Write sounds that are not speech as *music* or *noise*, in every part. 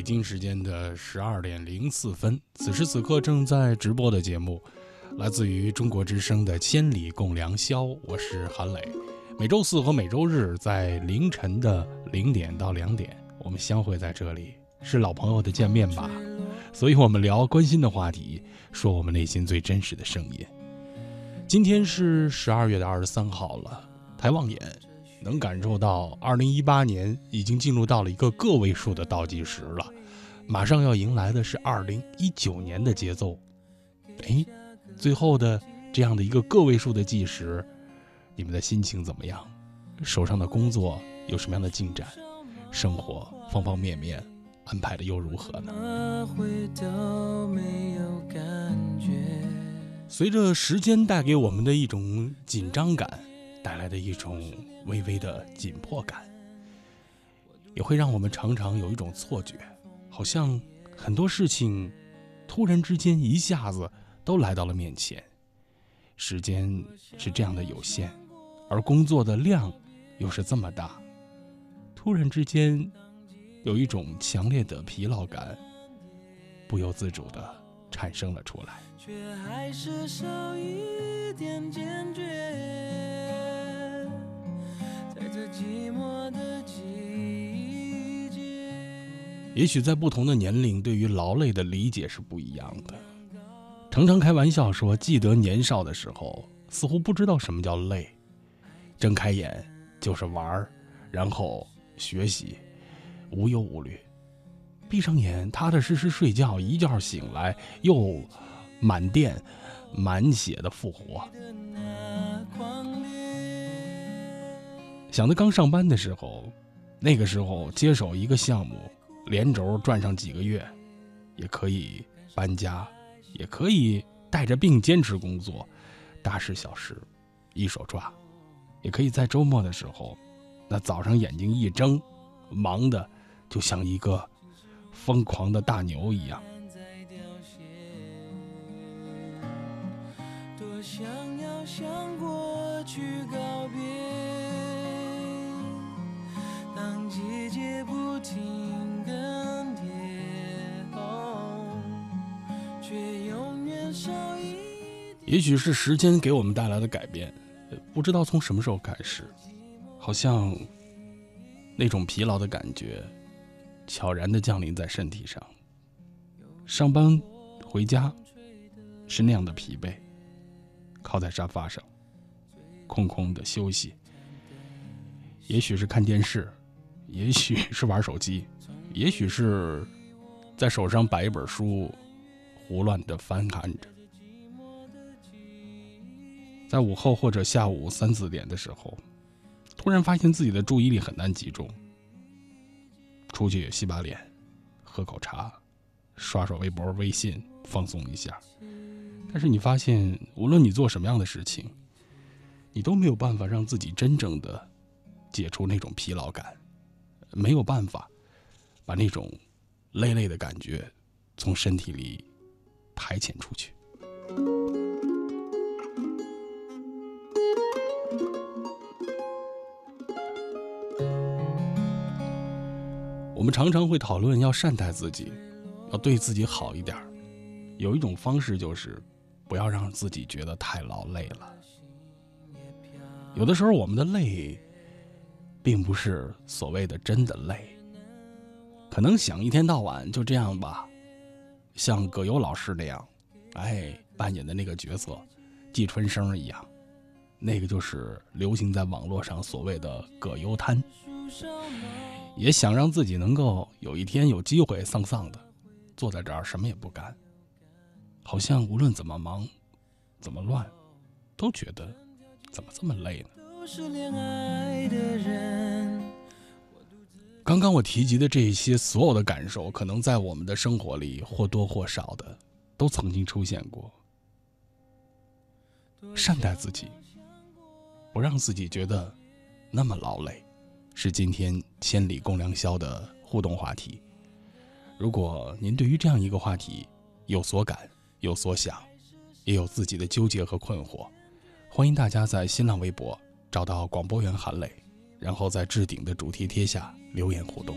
北京时间的十二点零四分，此时此刻正在直播的节目，来自于中国之声的《千里共良宵》，我是韩磊。每周四和每周日在凌晨的零点到两点，我们相会在这里，是老朋友的见面吧。所以我们聊关心的话题，说我们内心最真实的声音。今天是十二月的二十三号了，抬望眼，能感受到二零一八年已经进入到了一个个位数的倒计时了，马上要迎来的是二零一九年的节奏。哎，最后的这样的一个个位数的计时，你们的心情怎么样？手上的工作有什么样的进展？生活方方面面。安排的又如何呢？随着时间带给我们的一种紧张感，带来的一种微微的紧迫感，也会让我们常常有一种错觉，好像很多事情突然之间一下子都来到了面前。时间是这样的有限，而工作的量又是这么大，突然之间。有一种强烈的疲劳感，不由自主的产生了出来。却还是少一点坚决，在这寂寞的。也许在不同的年龄，对于劳累的理解是不一样的。常常开玩笑说，记得年少的时候，似乎不知道什么叫累，睁开眼就是玩儿，然后学习，无忧无虑；闭上眼，踏踏实实睡觉，一觉醒来又满电、满血的复活。想着刚上班的时候，那个时候接手一个项目，连轴转上几个月，也可以搬家，也可以带着病坚持工作，大事小事一手抓，也可以在周末的时候，那早上眼睛一睁，忙的就像一个疯狂的大牛一样。想要向过去告别，当季节不停也许是时间给我们带来的改变，不知道从什么时候开始，好像那种疲劳的感觉悄然地降临在身体上。上班回家是那样的疲惫，靠在沙发上，空空的休息。也许是看电视，也许是玩手机，也许是在手上摆一本书，胡乱地翻看着。在午后或者下午三四点的时候，突然发现自己的注意力很难集中。出去洗把脸，喝口茶，刷刷微博、微信，放松一下。但是你发现，无论你做什么样的事情，你都没有办法让自己真正的解除那种疲劳感，没有办法把那种累累的感觉从身体里排遣出去。我们常常会讨论要善待自己，要对自己好一点。有一种方式就是，不要让自己觉得太劳累了。有的时候，我们的累，并不是所谓的真的累，可能想一天到晚就这样吧，像葛优老师那样，哎，扮演的那个角色，季春生一样，那个就是流行在网络上所谓的“葛优瘫”。也想让自己能够有一天有机会丧丧的坐在这儿什么也不干，好像无论怎么忙，怎么乱，都觉得怎么这么累呢？都是恋爱的人。刚刚我提及的这些所有的感受，可能在我们的生活里或多或少的都曾经出现过。善待自己，不让自己觉得那么劳累，是今天千里共良宵的互动话题。如果您对于这样一个话题有所感、有所想，也有自己的纠结和困惑，欢迎大家在新浪微博找到广播员韩磊，然后在置顶的主题贴下留言互动。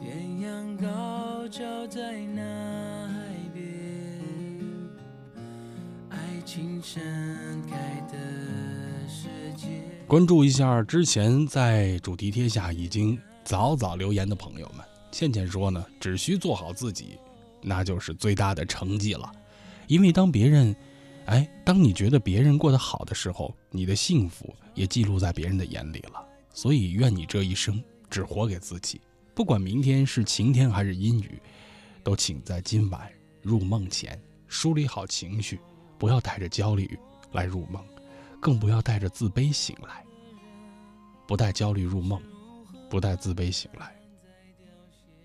艳阳高照在那海边，爱情盛开的世界。关注一下之前在主题贴下已经早早留言的朋友们。倩倩说呢，只需做好自己，那就是最大的成绩了。因为当别人，哎，当你觉得别人过得好的时候，你的幸福也记录在别人的眼里了。所以，愿你这一生只活给自己，不管明天是晴天还是阴雨，都请在今晚入梦前梳理好情绪，不要带着焦虑来入梦。更不要带着自卑醒来，不带焦虑入梦，不带自卑醒来，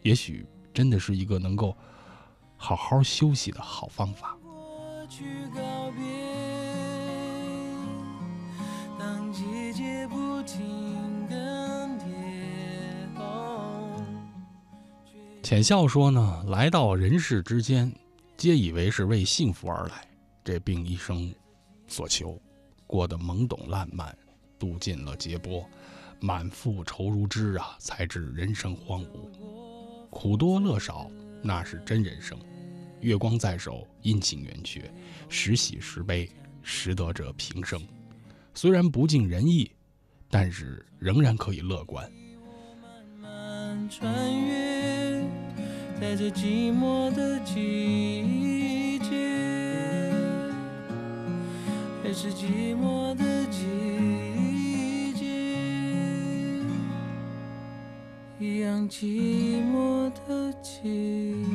也许真的是一个能够好好休息的好方法。去告别，当季节不停更迭。浅笑说呢，来到人世之间，皆以为是为幸福而来，这并一生所求，过得懵懂烂漫，度尽了劫波，满腹愁如织啊，才知人生荒芜。苦多乐少，那是真人生。月光在手，阴晴圆缺，时喜时悲，时得者平生。虽然不尽人意，但是仍然可以乐观。慢慢穿越在这寂寞的季节，还是寂寞的季节，一样寂寞的季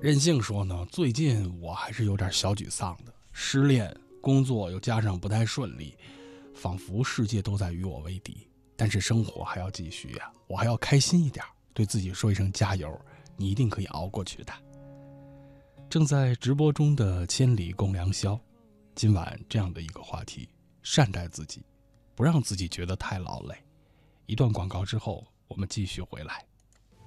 任性说呢，最近我还是有点小沮丧的。失恋，工作又加上不太顺利，仿佛世界都在与我为敌。但是生活还要继续呀，我还要开心一点，对自己说一声加油，你一定可以熬过去的。正在直播中的千里共良宵，今晚这样的一个话题：善待自己，不让自己觉得太劳累。一段广告之后，我们继续回来。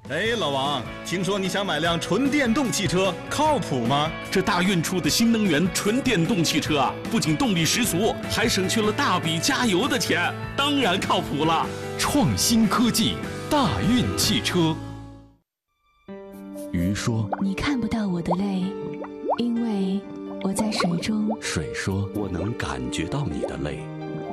哎，老王，听说你想买辆纯电动汽车，靠谱吗？这大运出的新能源纯电动汽车啊，不仅动力十足，还省去了大笔加油的钱，当然靠谱了。创新科技，大运汽车。鱼说：“你看不到我的泪，因为我在水中。”水说：“我能感觉到你的泪，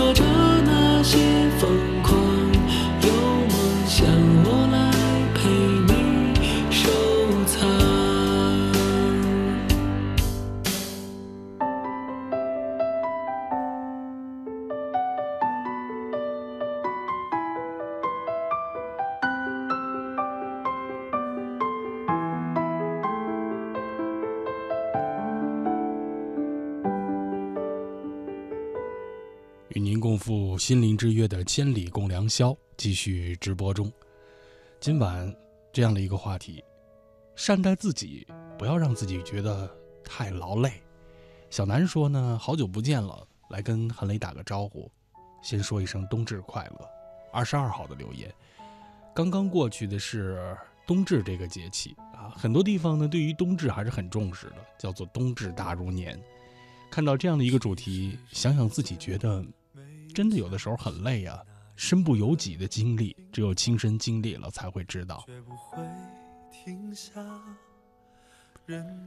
说着那些风心灵之约的千里共良宵继续直播中。今晚这样的一个话题，善待自己，不要让自己觉得太劳累。小南说呢，好久不见了，来跟韩磊打个招呼，先说一声冬至快乐。二十二号的留言，刚刚过去的是冬至这个节气啊，很多地方呢对于冬至还是很重视的，叫做冬至大如年。看到这样的一个主题，想想自己觉得。真的有的时候很累啊，身不由己的经历，只有亲身经历了才会知道。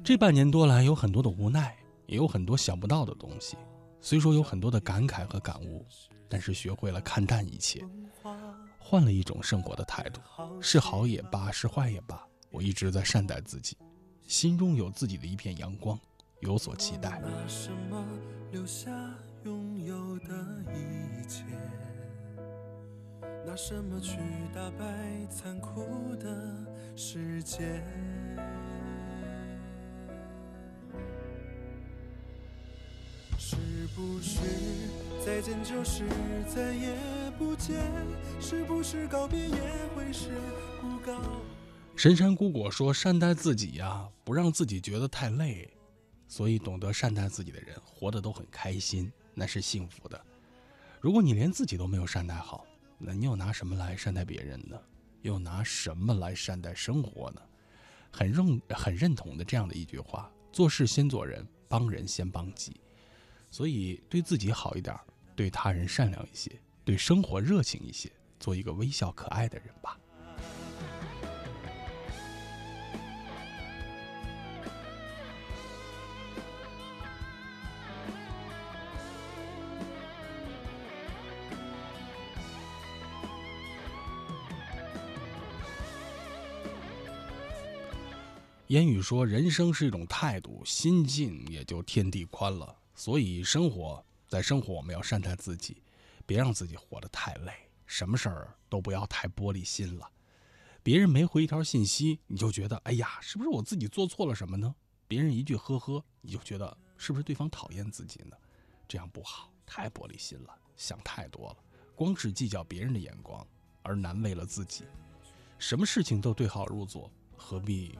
这半年多来，有很多的无奈，也有很多想不到的东西。虽说有很多的感慨和感悟，但是学会了看淡一切，换了一种生活的态度。是好也罢，是坏也罢，我一直在善待自己，心中有自己的一片阳光，有所期待。拥有的一切，拿什么去打败残酷的世界？是不是再见就是再也不见？是不是告别也会是不告？神山姑果说：“善待自己呀，不让自己觉得太累，所以懂得善待自己的人，活得都很开心。”那是幸福的。如果你连自己都没有善待好，那你又拿什么来善待别人呢？又拿什么来善待生活呢？很认很认同的这样的一句话：做事先做人，帮人先帮己。所以对自己好一点，对他人善良一些，对生活热情一些，做一个微笑可爱的人吧。言语说：“人生是一种态度，心境也就天地宽了。所以生活在生活，我们要善待自己，别让自己活得太累。什么事儿都不要太玻璃心了。别人没回一条信息，你就觉得哎呀，是不是我自己做错了什么呢？别人一句呵呵，你就觉得是不是对方讨厌自己呢？这样不好，太玻璃心了，想太多了，光是计较别人的眼光，而难为了自己。什么事情都对号入座，何必？”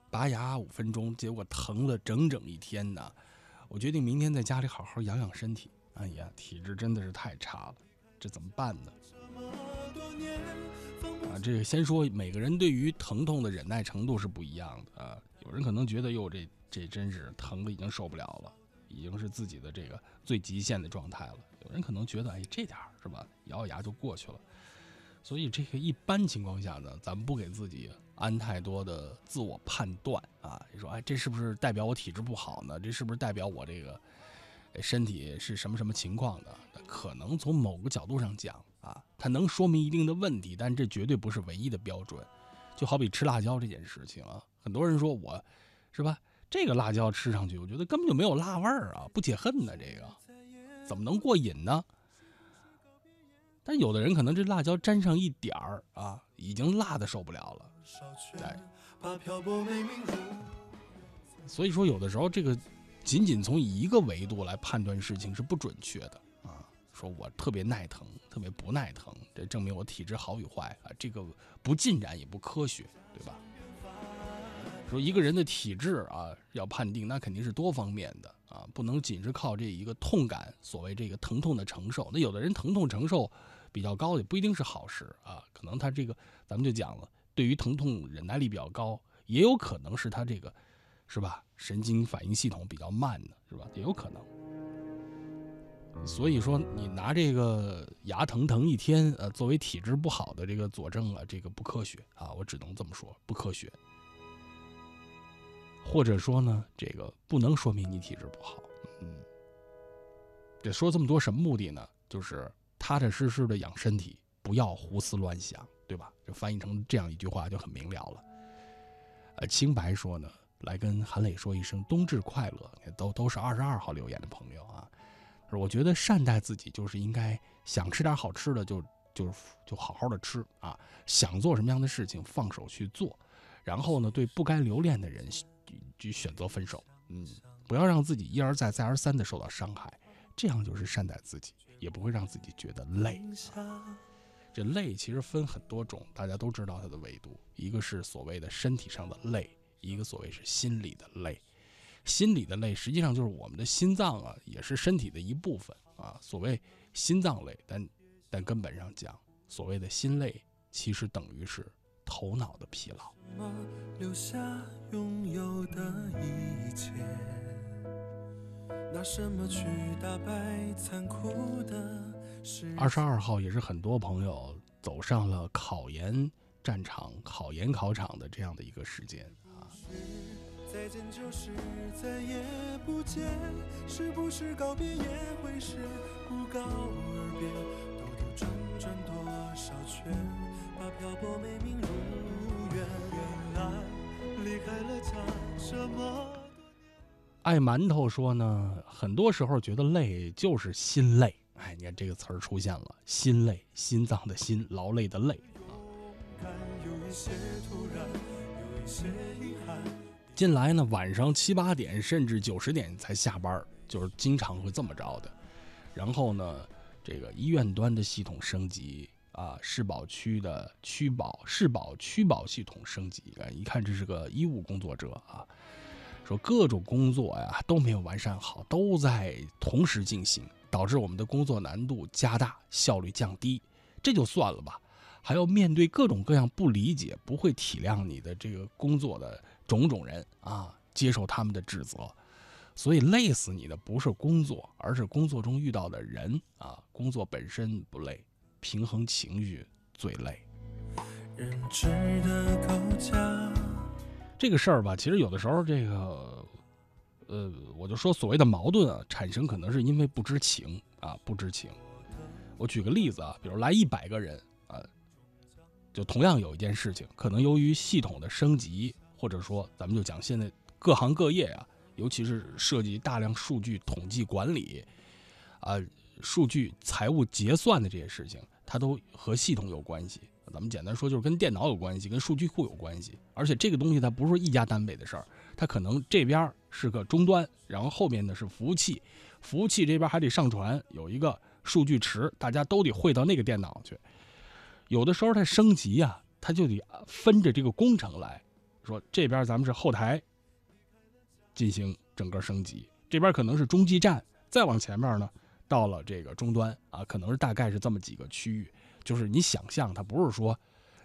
拔牙五分钟，结果疼了整整一天呢。我决定明天在家里好好养养身体。哎呀，体质真的是太差了，这怎么办呢？啊，这个先说，每个人对于疼痛的忍耐程度是不一样的啊。有人可能觉得，哟，这这真是疼的已经受不了了，已经是自己的这个最极限的状态了。有人可能觉得，哎，这点是吧，咬咬牙就过去了。所以这个一般情况下呢，咱们不给自己。安太多的自我判断啊！你说，哎，这是不是代表我体质不好呢？这是不是代表我这个身体是什么什么情况呢？可能从某个角度上讲啊，它能说明一定的问题，但这绝对不是唯一的标准。就好比吃辣椒这件事情啊，很多人说我，是吧？这个辣椒吃上去，我觉得根本就没有辣味儿啊，不解恨呢。这个怎么能过瘾呢？但有的人可能这辣椒沾上一点儿啊，已经辣的受不了了。对，所以说有的时候这个仅仅从一个维度来判断事情是不准确的啊。说我特别耐疼，特别不耐疼，这证明我体质好与坏啊，这个不尽然也不科学，对吧？说一个人的体质啊，要判定那肯定是多方面的啊，不能仅是靠这一个痛感，所谓这个疼痛的承受。那有的人疼痛承受比较高，也不一定是好事啊。可能他这个咱们就讲了，对于疼痛忍耐力比较高，也有可能是他这个是吧？神经反应系统比较慢的，是吧？也有可能。所以说，你拿这个牙疼疼一天，呃，作为体质不好的这个佐证啊，这个不科学啊，我只能这么说，不科学。或者说呢，这个不能说明你体质不好。嗯，这说这么多什么目的呢？就是踏踏实实的养身体，不要胡思乱想，对吧？就翻译成这样一句话就很明了了。呃，清白说呢，来跟韩磊说一声冬至快乐，都都是二十二号留言的朋友啊。我觉得善待自己就是应该想吃点好吃的就就就好好的吃啊，想做什么样的事情放手去做，然后呢，对不该留恋的人就选择分手，嗯，不要让自己一而再再而三的受到伤害，这样就是善待自己，也不会让自己觉得累。这累其实分很多种，大家都知道它的维度，一个是所谓的身体上的累，一个所谓是心理的累。心理的累，实际上就是我们的心脏啊，也是身体的一部分啊。所谓心脏累，但但根本上讲，所谓的心累，其实等于是头脑的疲劳。二十二号也是很多朋友走上了考研战场、考研考场的这样的一个时间啊。再见就是再也不见，是不是告别也会是不告而别？兜兜转转多少圈，把漂泊美名如愿。原来离开了家什么爱馒头说呢，很多时候觉得累就是心累。哎，你看这个词儿出现了，心累，心脏的心，劳累的累啊。有一些突然，有一些遗憾。近来呢，晚上七八点甚至九十点才下班，就是经常会这么着的。然后呢，这个医院端的系统升级啊，市保区的区保、市保区保系统升级，一看这是个医务工作者啊，说各种工作呀都没有完善好，都在同时进行，导致我们的工作难度加大，效率降低。这就算了吧，还要面对各种各样不理解、不会体谅你的这个工作的。种种人啊，接受他们的指责，所以累死你的不是工作，而是工作中遇到的人啊。工作本身不累，平衡情绪最累。这个事儿吧，其实有的时候这个，呃，我就说所谓的矛盾啊，产生可能是因为不知情啊，不知情。我举个例子啊，比如来一百个人啊，就同样有一件事情，可能由于系统的升级。或者说，咱们就讲现在各行各业啊，尤其是涉及大量数据统计管理，啊，数据财务结算的这些事情，它都和系统有关系。咱们简单说，就是跟电脑有关系，跟数据库有关系。而且这个东西它不是一家单位的事儿，它可能这边是个终端，然后后面呢是服务器，服务器这边还得上传有一个数据池，大家都得汇到那个电脑去。有的时候它升级呀，它就得分着这个工程来。说这边咱们是后台进行整个升级，这边可能是中继站，再往前面呢，到了这个终端啊，可能是大概是这么几个区域。就是你想象，它不是说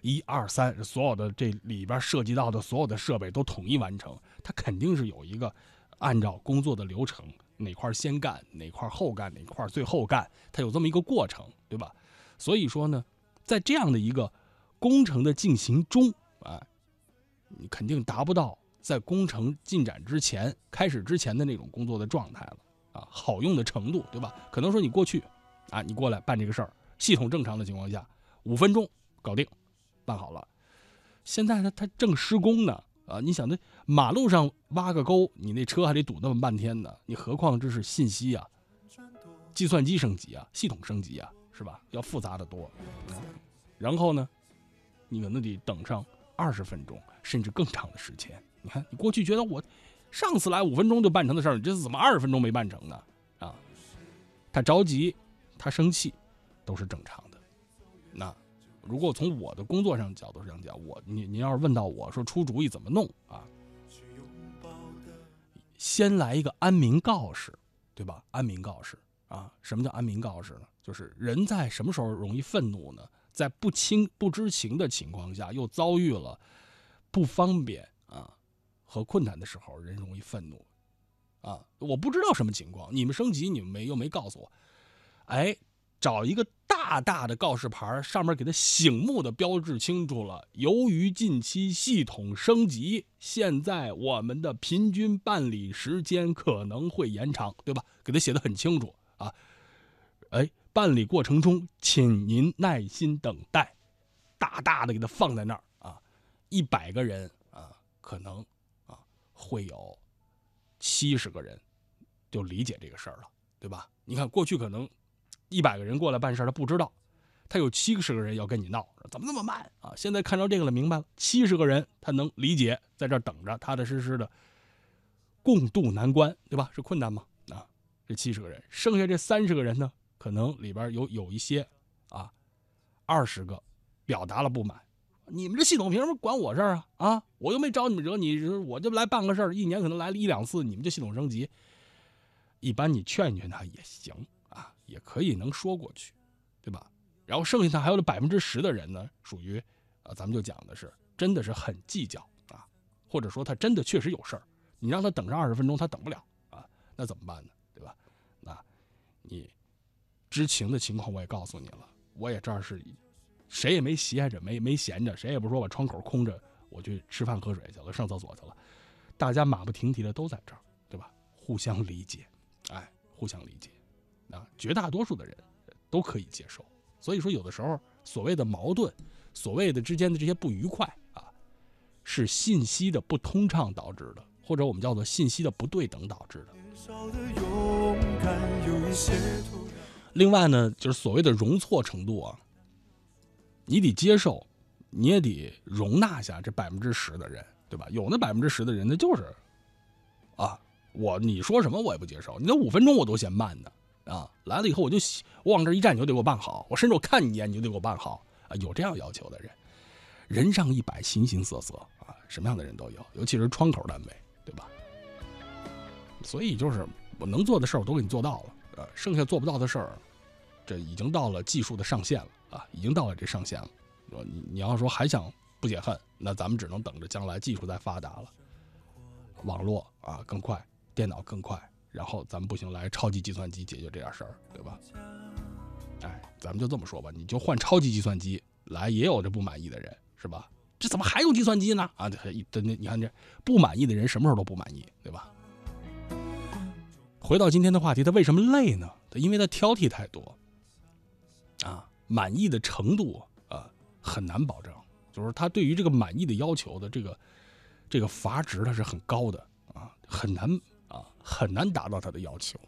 一二三所有的这里边涉及到的所有的设备都统一完成，它肯定是有一个按照工作的流程，哪块先干，哪块后干，哪块最后干，它有这么一个过程，对吧？所以说呢，在这样的一个工程的进行中啊。你肯定达不到在工程进展之前、开始之前的那种工作的状态了啊，好用的程度，对吧？可能说你过去，啊，你过来办这个事儿，系统正常的情况下，五分钟搞定，办好了。现在呢，它正施工呢，啊，你想那马路上挖个沟，你那车还得堵那么半天呢，你何况这是信息啊，计算机升级啊，系统升级啊，是吧？要复杂的多。然后呢，你可能得等上。二十分钟甚至更长的时间，你看，你过去觉得我上次来五分钟就办成的事儿，你这次怎么二十分钟没办成呢？啊，他着急，他生气，都是正常的。那如果从我的工作上角度上讲，我你您要是问到我说出主意怎么弄啊，先来一个安民告示，对吧？安民告示啊，什么叫安民告示呢？就是人在什么时候容易愤怒呢？在不清不知情的情况下，又遭遇了不方便啊和困难的时候，人容易愤怒啊。我不知道什么情况，你们升级，你们没又没告诉我，哎。找一个大大的告示牌，上面给它醒目的标志清楚了。由于近期系统升级，现在我们的平均办理时间可能会延长，对吧？给它写的很清楚啊。哎，办理过程中，请您耐心等待。大大的给它放在那儿啊。一百个人啊，可能啊会有七十个人就理解这个事儿了，对吧？你看过去可能。一百个人过来办事他不知道，他有七十个人要跟你闹，怎么那么慢啊？现在看着这个了，明白了，七十个人他能理解，在这等着，踏踏实实的共度难关，对吧？是困难吗？啊，这七十个人，剩下这三十个人呢，可能里边有有一些啊，二十个表达了不满，你们这系统凭什么管我事儿啊？啊，我又没招你们惹你，我就来办个事儿，一年可能来了一两次，你们这系统升级，一般你劝劝他也行。也可以能说过去，对吧？然后剩下他还有百分之十的人呢，属于，啊，咱们就讲的是真的是很计较啊，或者说他真的确实有事儿，你让他等上二十分钟，他等不了啊，那怎么办呢？对吧？那，你知情的情况我也告诉你了，我也这儿是，谁也没闲着，没没闲着，谁也不说把窗口空着，我去吃饭喝水去了，上厕所去了，大家马不停蹄的都在这儿，对吧？互相理解，哎，互相理解。啊，绝大多数的人都可以接受，所以说有的时候所谓的矛盾，所谓的之间的这些不愉快啊，是信息的不通畅导致的，或者我们叫做信息的不对等导致的。另外呢，就是所谓的容错程度啊，你得接受，你也得容纳下这百分之十的人，对吧？有那百分之十的人，那就是啊，我你说什么我也不接受，你那五分钟我都嫌慢呢。啊，来了以后我就我往这一站，你就得给我办好。我甚至我看你一眼，你就得给我办好啊！有这样要求的人，人上一百，形形色色啊，什么样的人都有，尤其是窗口单位，对吧？所以就是我能做的事儿，我都给你做到了。呃，剩下做不到的事儿，这已经到了技术的上限了啊，已经到了这上限了。你你要说还想不解恨，那咱们只能等着将来技术再发达了，网络啊更快，电脑更快。然后咱们不行，来超级计算机解决这点事儿，对吧？哎，咱们就这么说吧，你就换超级计算机来，也有这不满意的人，是吧？这怎么还用计算机呢？啊，这这你看这不满意的人什么时候都不满意，对吧？回到今天的话题，他为什么累呢？他因为他挑剔太多，啊，满意的程度啊很难保证，就是他对于这个满意的要求的这个这个阀值它是很高的啊，很难。啊，很难达到他的要求，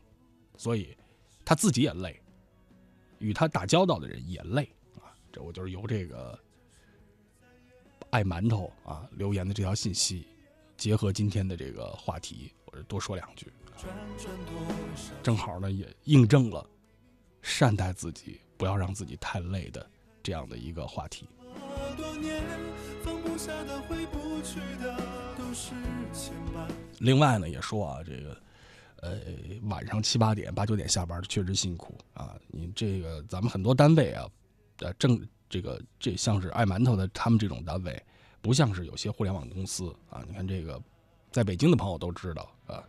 所以他自己也累，与他打交道的人也累啊。这我就是由这个爱馒头啊留言的这条信息，结合今天的这个话题，我多说两句，正好呢也印证了善待自己，不要让自己太累的这样的一个话题。另外呢，也说啊，这个，呃，晚上七八点、八九点下班确实辛苦啊。你这个，咱们很多单位啊，呃，正这个这像是爱馒头的他们这种单位，不像是有些互联网公司啊。你看这个，在北京的朋友都知道啊，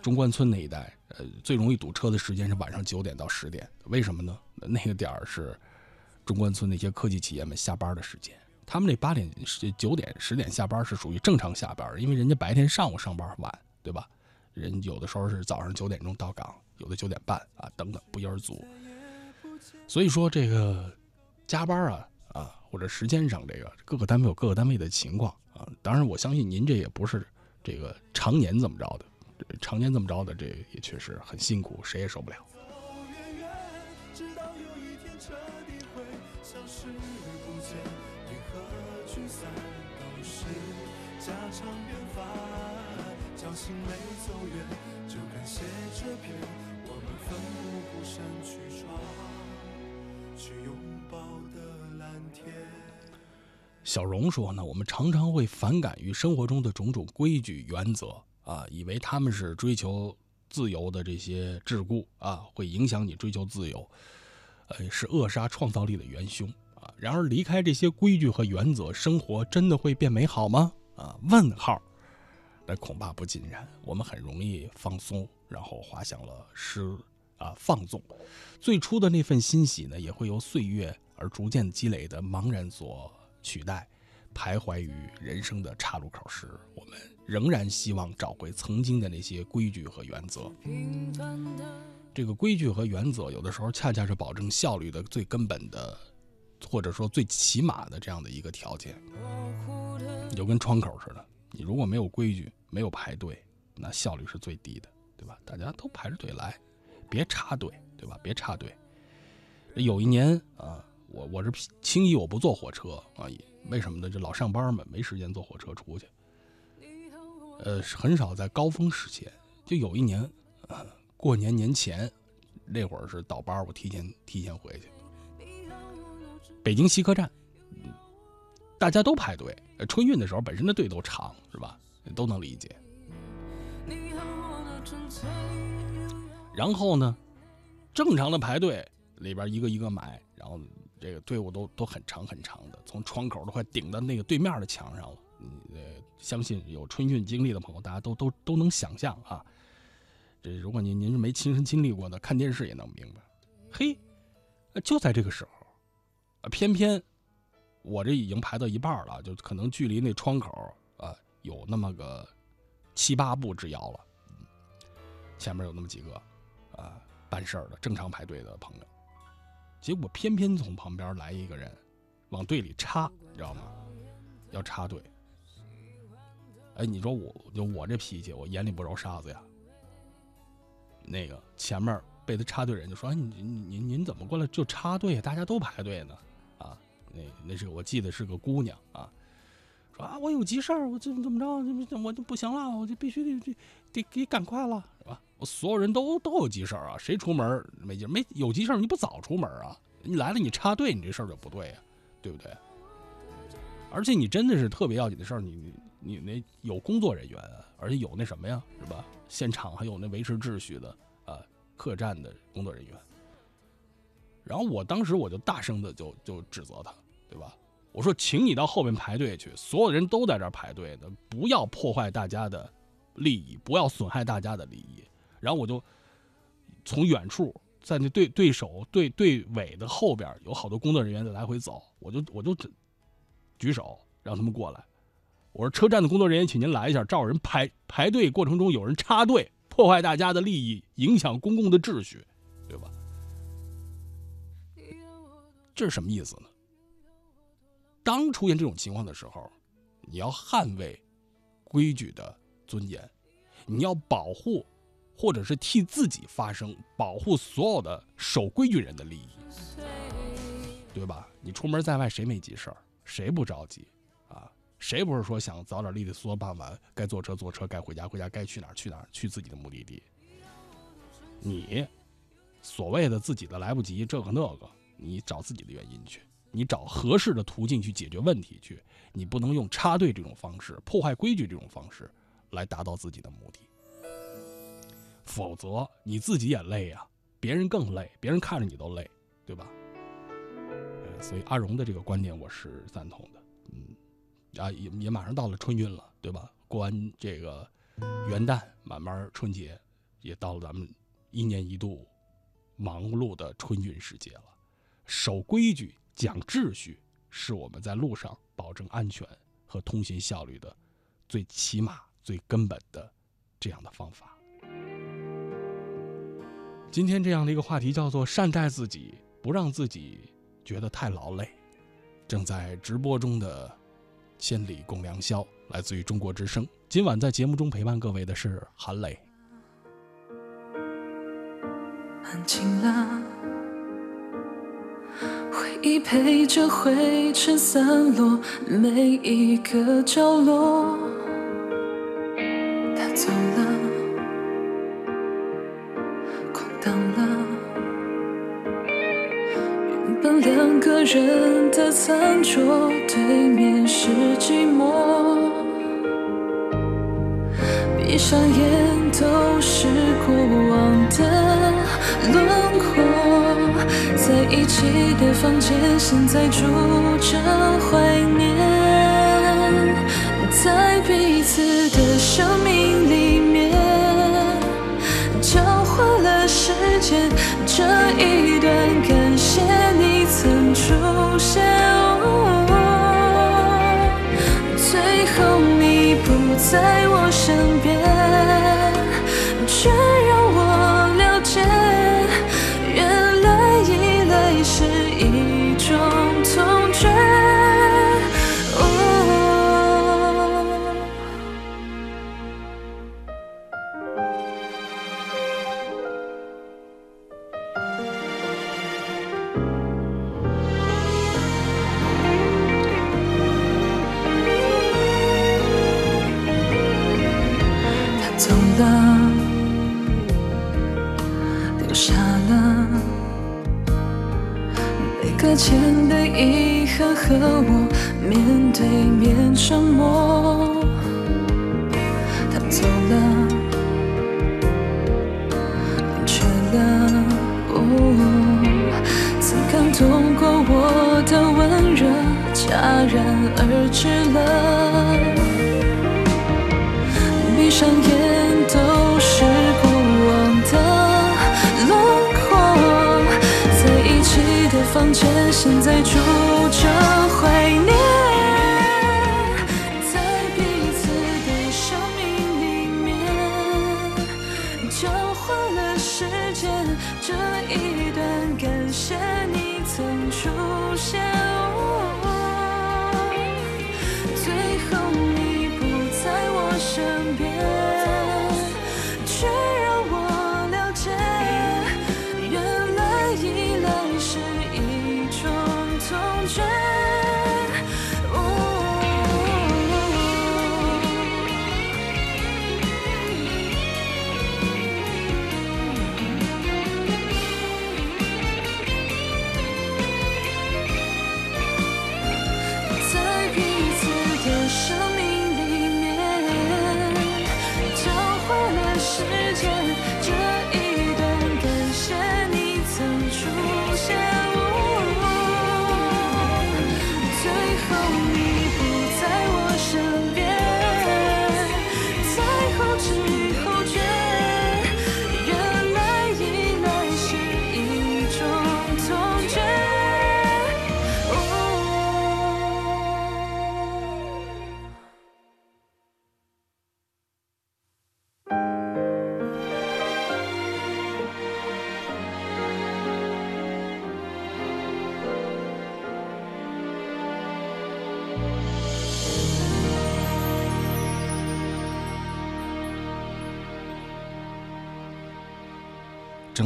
中关村那一带，呃，最容易堵车的时间是晚上九点到十点，为什么呢？那个点儿是中关村那些科技企业们下班的时间。他们那八点、九点、十点下班是属于正常下班，因为人家白天上午上班晚，对吧？人有的时候是早上九点钟到岗，有的九点半啊，等等不一而足。所以说这个加班啊啊，或者时间上这个各个单位有各个单位的情况啊。当然，我相信您这也不是这个常年这么着的，常年这么着的，这也确实很辛苦，谁也受不了。侥幸没走远，就感谢这片我们奋不顾身去闯、去拥抱的蓝天小荣说呢，我们常常会反感于生活中的种种规矩原则啊，以为他们是追求自由的这些桎梏啊，会影响你追求自由，呃，是扼杀创造力的元凶啊。然而，离开这些规矩和原则，生活真的会变美好吗？啊，问号。那恐怕不尽然，我们很容易放松，然后滑向了失啊放纵。最初的那份欣喜呢，也会由岁月而逐渐积累的茫然所取代。徘徊于人生的岔路口时，我们仍然希望找回曾经的那些规矩和原则。这个规矩和原则，有的时候恰恰是保证效率的最根本的，或者说最起码的这样的一个条件。你就跟窗口似的，你如果没有规矩。没有排队，那效率是最低的，对吧？大家都排着队来，别插队，对吧？别插队。有一年啊，我我是轻易我不坐火车啊，为什么呢？这老上班嘛，没时间坐火车出去。呃，很少在高峰时间。就有一年啊，过年年前那会儿是倒班，我提前提前回去。北京西客站，大家都排队。春运的时候，本身的队都长，是吧？都能理解。然后呢，正常的排队里边一个一个买，然后这个队伍都都很长很长的，从窗口都快顶到那个对面的墙上了。呃，相信有春运经历的朋友，大家都都都能想象啊。这如果您您是没亲身经历过的，看电视也能明白。嘿，就在这个时候，啊，偏偏我这已经排到一半了，就可能距离那窗口。有那么个七八步之遥了，前面有那么几个啊办事儿的正常排队的朋友，结果偏偏从旁边来一个人，往队里插，你知道吗？要插队。哎，你说我就我这脾气，我眼里不揉沙子呀。那个前面被他插队人就说：“哎，您您您怎么过来就插队？大家都排队呢。”啊，那那是我记得是个姑娘啊。啊，我有急事儿，我怎么怎么着，我就不行了，我就必须得得得给赶快了，是吧？我所有人都都有急事儿啊，谁出门没急没有急事儿，你不早出门啊？你来了你插队，你这事儿就不对呀，对不对？而且你真的是特别要紧的事儿，你你那有工作人员，而且有那什么呀，是吧？现场还有那维持秩序的啊，客栈的工作人员。然后我当时我就大声的就就指责他，对吧？我说，请你到后面排队去，所有人都在这排队呢，不要破坏大家的利益，不要损害大家的利益。然后我就从远处，在那对对手对队尾的后边，有好多工作人员在来回走，我就我就举手让他们过来。我说，车站的工作人员，请您来一下，照人排排队过程中有人插队，破坏大家的利益，影响公共的秩序，对吧？这是什么意思呢？当出现这种情况的时候，你要捍卫规矩的尊严，你要保护，或者是替自己发声，保护所有的守规矩人的利益，对吧？你出门在外，谁没急事儿？谁不着急啊？谁不是说想早点利利索索办完，该坐车坐车，该回家回家，该去哪儿去哪儿，去自己的目的地？你所谓的自己的来不及，这个那个，你找自己的原因去。你找合适的途径去解决问题去，你不能用插队这种方式、破坏规矩这种方式来达到自己的目的，否则你自己也累呀，别人更累，别人看着你都累，对吧？所以阿荣的这个观点我是赞同的，嗯，啊也也马上到了春运了，对吧？过完这个元旦，慢慢春节也到了咱们一年一度忙碌的春运时节了，守规矩。讲秩序是我们在路上保证安全和通行效率的最起码、最根本的这样的方法。今天这样的一个话题叫做“善待自己，不让自己觉得太劳累”。正在直播中的“千里共良宵”来自于中国之声。今晚在节目中陪伴各位的是韩磊。安静了。已陪着灰尘散落每一个角落，他走了，空荡了。原本两个人的餐桌，对面是寂寞。闭闭上眼都是的房间，现在住着怀念，在彼此的生命里面交换了时间，这一段感谢你曾出现。哦最后你不在我身边，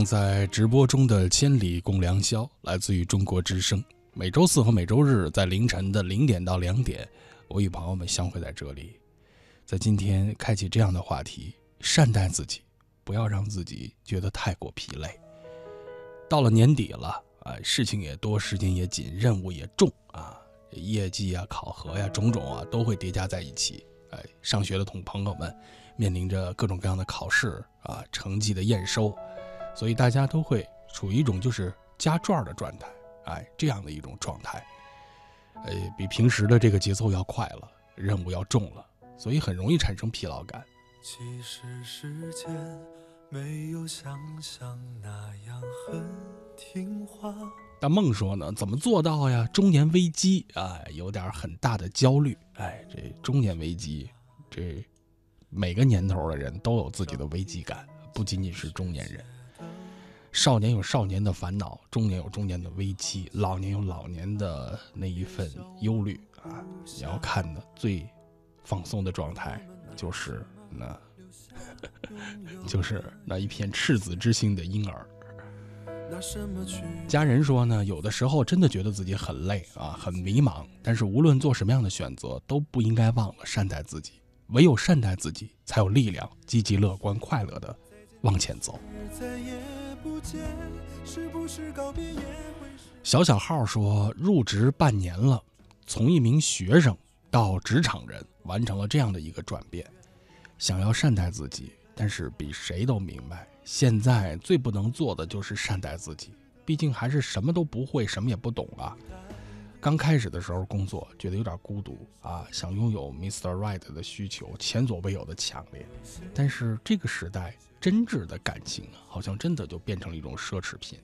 在直播中的《千里共良宵》来自于中国之声。每周四和每周日在凌晨的零点到两点，我与朋友们相会在这里，在今天开启这样的话题：善待自己，不要让自己觉得太过疲累。到了年底了，啊，事情也多，时间也紧，任务也重啊，业绩啊、考核呀、种种啊，都会叠加在一起。哎，上学的同朋友们面临着各种各样的考试啊、成绩的验收。所以大家都会处于一种就是加转的状态，哎，这样的一种状态，呃，比平时的这个节奏要快了，任务要重了，所以很容易产生疲劳感。其实时间没有想象那样很听话。大梦说呢，怎么做到呀？中年危机，哎，有点很大的焦虑，哎，这中年危机，这每个年头的人都有自己的危机感，不仅仅是中年人。少年有少年的烦恼，中年有中年的危机，老年有老年的那一份忧虑啊！你要看的最放松的状态，就是那，*laughs* 就是那一片赤子之心的婴儿。家人说呢，有的时候真的觉得自己很累啊，很迷茫，但是无论做什么样的选择，都不应该忘了善待自己。唯有善待自己，才有力量，积极乐观、快乐的往前走。小小号说，入职半年了，从一名学生到职场人，完成了这样的一个转变。想要善待自己，但是比谁都明白，现在最不能做的就是善待自己。毕竟还是什么都不会，什么也不懂啊。刚开始的时候工作，觉得有点孤独啊，想拥有 Mr. Right 的需求前所未有的强烈。但是这个时代，真挚的感情啊，好像真的就变成了一种奢侈品。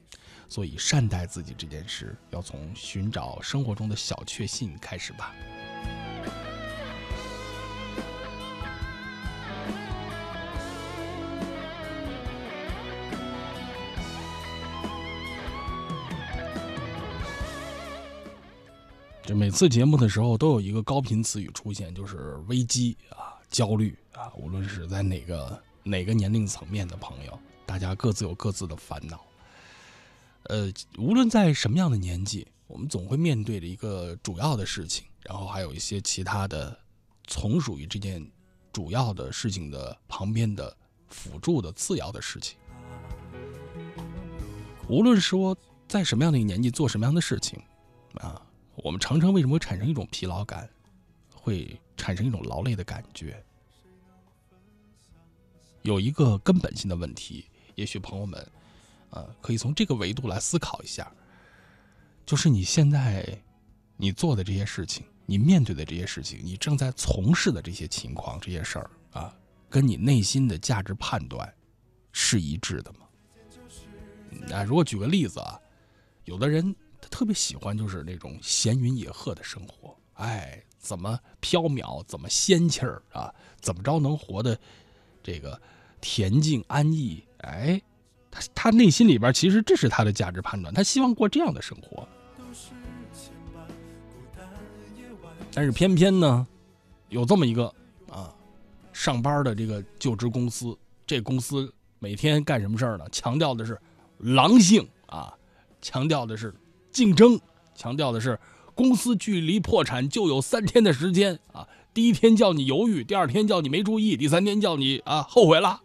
所以善待自己这件事，要从寻找生活中的小确幸开始吧。这每次节目的时候都有一个高频词语出现，就是危机啊、焦虑啊。无论是在哪个哪个年龄层面的朋友，大家各自有各自的烦恼。呃，无论在什么样的年纪，我们总会面对着一个主要的事情，然后还有一些其他的从属于这件主要的事情的旁边的辅助的次要的事情。无论说在什么样的一个年纪做什么样的事情，啊。我们常常为什么会产生一种疲劳感，会产生一种劳累的感觉？有一个根本性的问题，也许朋友们，呃，可以从这个维度来思考一下，就是你现在你做的这些事情，你面对的这些事情，你正在从事的这些情况、这些事儿啊，跟你内心的价值判断是一致的吗？啊，如果举个例子啊，有的人。他特别喜欢就是那种闲云野鹤的生活，哎，怎么飘渺，怎么仙气儿啊？怎么着能活得这个恬静安逸？哎，他他内心里边其实这是他的价值判断，他希望过这样的生活。但是偏偏呢，有这么一个啊，上班的这个就职公司，这公司每天干什么事儿呢？强调的是狼性啊，强调的是。竞争强调的是，公司距离破产就有三天的时间啊！第一天叫你犹豫，第二天叫你没注意，第三天叫你啊后悔了。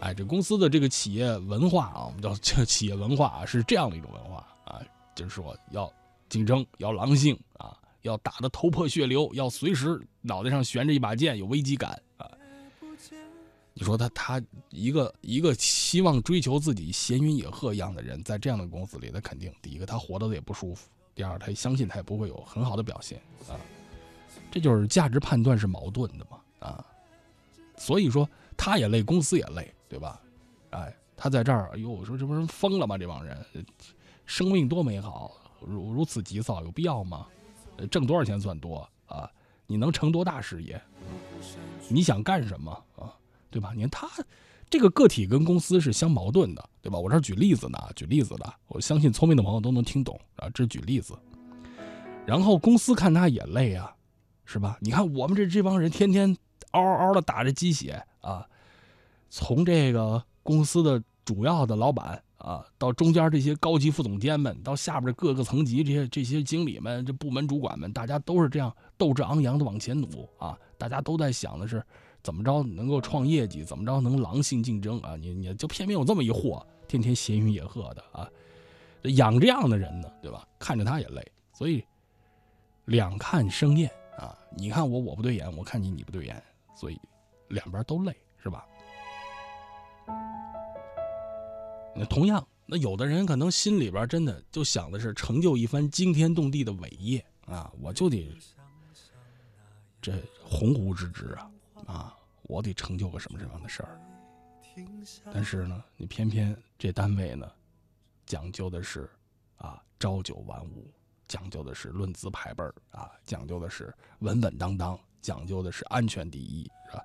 哎，这公司的这个企业文化啊，我们叫这企业文化啊，是这样的一种文化啊，就是说要竞争，要狼性啊，要打得头破血流，要随时脑袋上悬着一把剑，有危机感啊。你说他他一个一个希望追求自己闲云野鹤一样的人，在这样的公司里，他肯定第一个他活得也不舒服，第二他相信他也不会有很好的表现啊。这就是价值判断是矛盾的嘛啊。所以说他也累，公司也累，对吧？哎，他在这儿，哎呦，我说这不是疯了吗？这帮人，生命多美好，如如此急躁，有必要吗？挣多少钱算多啊？你能成多大事业？你想干什么啊？对吧？你看他这个个体跟公司是相矛盾的，对吧？我这举例子呢，举例子的，我相信聪明的朋友都能听懂啊。这举例子，然后公司看他也累啊，是吧？你看我们这这帮人天天嗷嗷的打着鸡血啊，从这个公司的主要的老板啊，到中间这些高级副总监们，到下边各个层级这些这些经理们、这部门主管们，大家都是这样斗志昂扬的往前努啊，大家都在想的是。怎么着能够创业绩？怎么着能狼性竞争啊？你你就偏偏有这么一货，天天闲云野鹤的啊，养这样的人呢，对吧？看着他也累，所以两看生厌。你看我我不对眼，我看你你不对眼，所以两边都累，是吧？那同样，那有的人可能心里边真的就想的是成就一番惊天动地的伟业啊，我就得这鸿鹄之志啊。啊，我得成就个什么什么样的事儿？但是呢，你偏偏这单位呢，讲究的是啊朝九晚五，讲究的是论资排辈儿啊，讲究的是稳稳当当，讲究的是安全第一，是吧？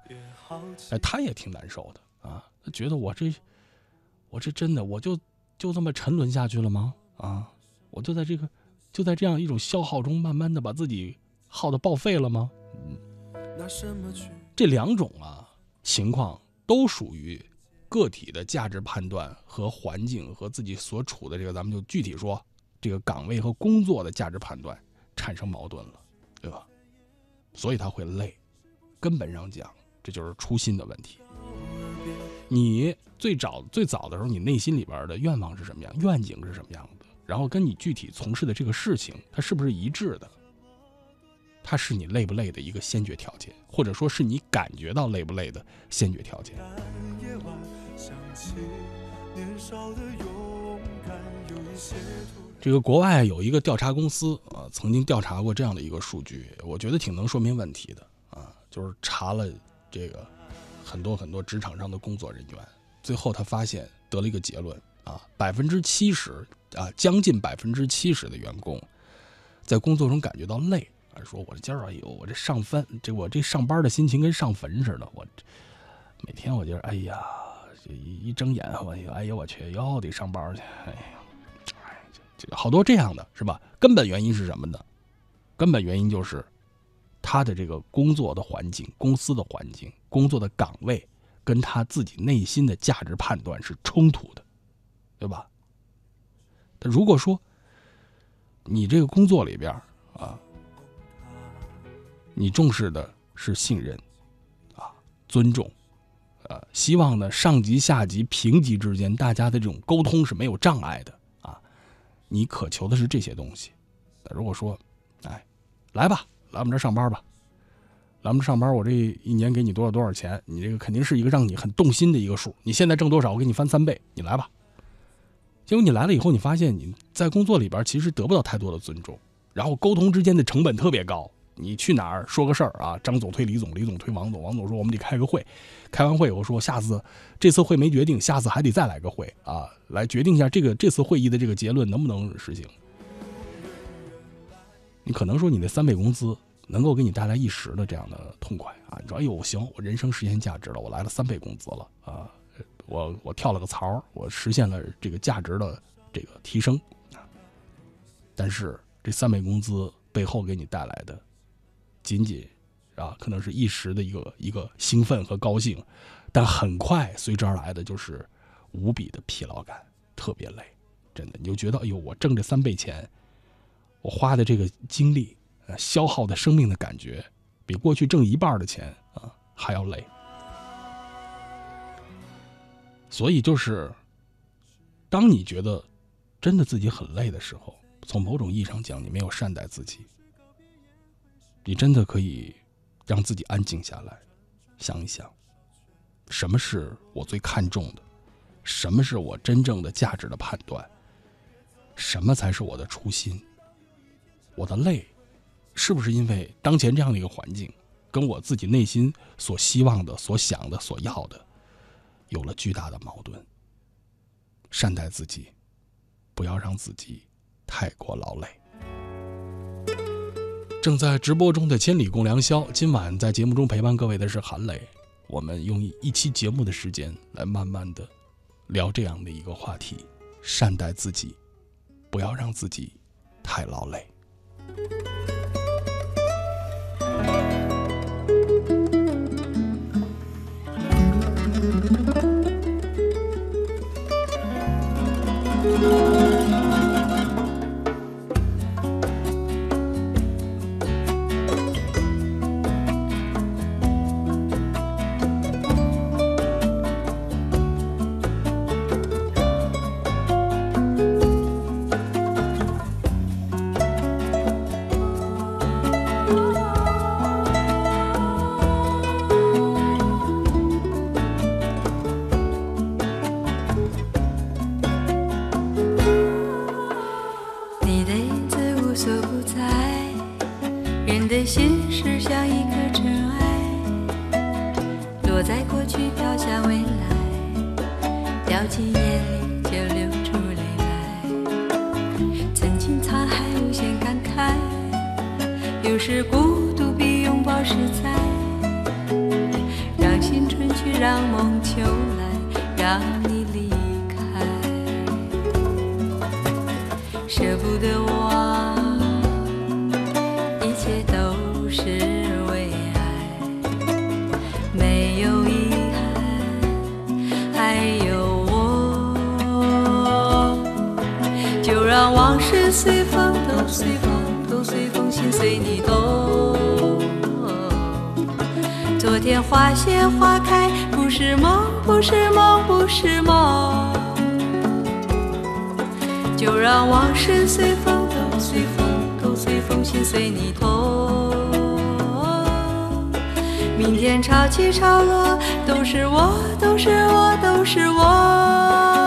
哎，他也挺难受的啊，他觉得我这我这真的我就就这么沉沦下去了吗？啊，我就在这个就在这样一种消耗中，慢慢的把自己耗的报废了吗？嗯。这两种啊情况都属于个体的价值判断和环境和自己所处的这个，咱们就具体说这个岗位和工作的价值判断产生矛盾了，对吧？所以他会累。根本上讲，这就是初心的问题。你最早最早的时候，你内心里边的愿望是什么样？愿景是什么样的？然后跟你具体从事的这个事情，它是不是一致的？它是你累不累的一个先决条件，或者说是你感觉到累不累的先决条件。年少的勇敢，有一些这个国外有一个调查公司啊，曾经调查过这样的一个数据，我觉得挺能说明问题的啊，就是查了这个很多很多职场上的工作人员，最后他发现得了一个结论啊，百分之七十啊，将近百分之七十的员工在工作中感觉到累啊，说我这今儿哎呦，我这上坟，这我这上班的心情跟上坟似的，我每天我就是哎呀，这一一睁眼我哎呀我去又得上班去，哎呀。好多这样的是吧？根本原因是什么呢？根本原因就是他的这个工作的环境、公司的环境、工作的岗位，跟他自己内心的价值判断是冲突的，对吧？但如果说你这个工作里边啊，你重视的是信任啊、尊重，呃，希望呢上级下级平级之间大家的这种沟通是没有障碍的。你渴求的是这些东西，那如果说，哎，来吧，来我们这上班吧，来我们这上班，我这一年给你多少多少钱，你这个肯定是一个让你很动心的一个数。你现在挣多少，我给你翻三倍，你来吧。结果你来了以后，你发现你在工作里边其实得不到太多的尊重，然后沟通之间的成本特别高。你去哪儿说个事儿啊？张总推李总，李总推王总，王总说我们得开个会，开完会以后说下次这次会没决定，下次还得再来个会啊，来决定一下这个这次会议的这个结论能不能实行。你可能说你那三倍工资能够给你带来一时的这样的痛快啊，你说哎呦行，我人生实现价值了，我来了三倍工资了啊，我我跳了个槽，我实现了这个价值的这个提升。但是这三倍工资背后给你带来的。仅仅啊，可能是一时的一个一个兴奋和高兴，但很快随之而来的就是无比的疲劳感，特别累，真的，你就觉得哎呦，我挣这三倍钱，我花的这个精力，呃，消耗的生命的感觉，比过去挣一半的钱啊还要累。所以就是，当你觉得真的自己很累的时候，从某种意义上讲，你没有善待自己。你真的可以让自己安静下来，想一想，什么是我最看重的，什么是我真正的价值的判断，什么才是我的初心？我的累，是不是因为当前这样的一个环境，跟我自己内心所希望的、所想的、所要的，有了巨大的矛盾？善待自己，不要让自己太过劳累。正在直播中的千里共良宵，今晚在节目中陪伴各位的是韩磊。我们用一期节目的时间来慢慢的聊这样的一个话题：善待自己，不要让自己太劳累。心随你痛明天潮起潮落都是我都是我都是我。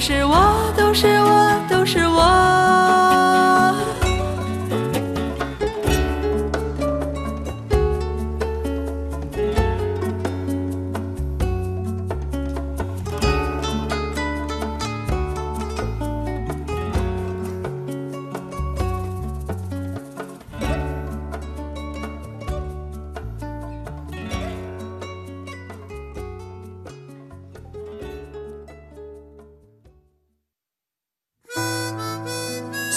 是我，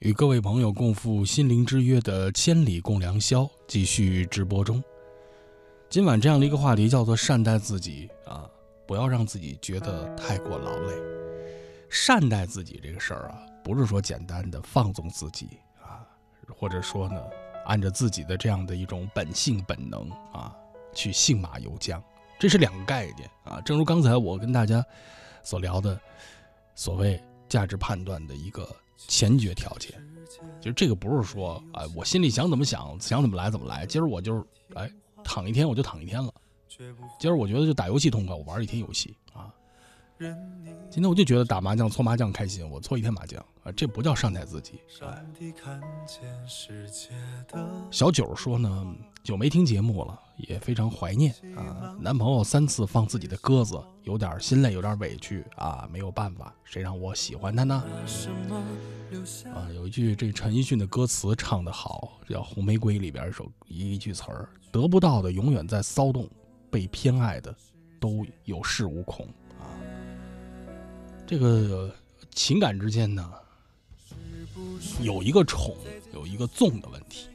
与各位朋友共赴心灵之约的千里共良宵继续直播中。今晚这样的一个话题叫做善待自己啊，不要让自己觉得太过劳累。善待自己这个事儿啊，不是说简单的放纵自己啊，或者说呢，按照自己的这样的一种本性本能啊，去信马由缰，这是两个概念啊。正如刚才我跟大家所聊的，所谓价值判断的一个。前决条件，就是这个不是说，哎，我心里想怎么想，想怎么来怎么来。今儿我就是，哎，躺一天我就躺一天了。今儿我觉得就打游戏痛快，我玩一天游戏啊。今天我就觉得打麻将搓麻将开心，我搓一天麻将啊，这不叫善待自己。哎、小九说呢，久没听节目了，也非常怀念啊。男朋友三次放自己的鸽子，有点心累，有点委屈啊，没有办法，谁让我喜欢他呢？啊，有一句这陈奕迅的歌词唱得好，叫《红玫瑰》里边一首一句词儿：得不到的永远在骚动，被偏爱的都有恃无恐啊。这个情感之间呢，有一个宠，有一个纵的问题啊，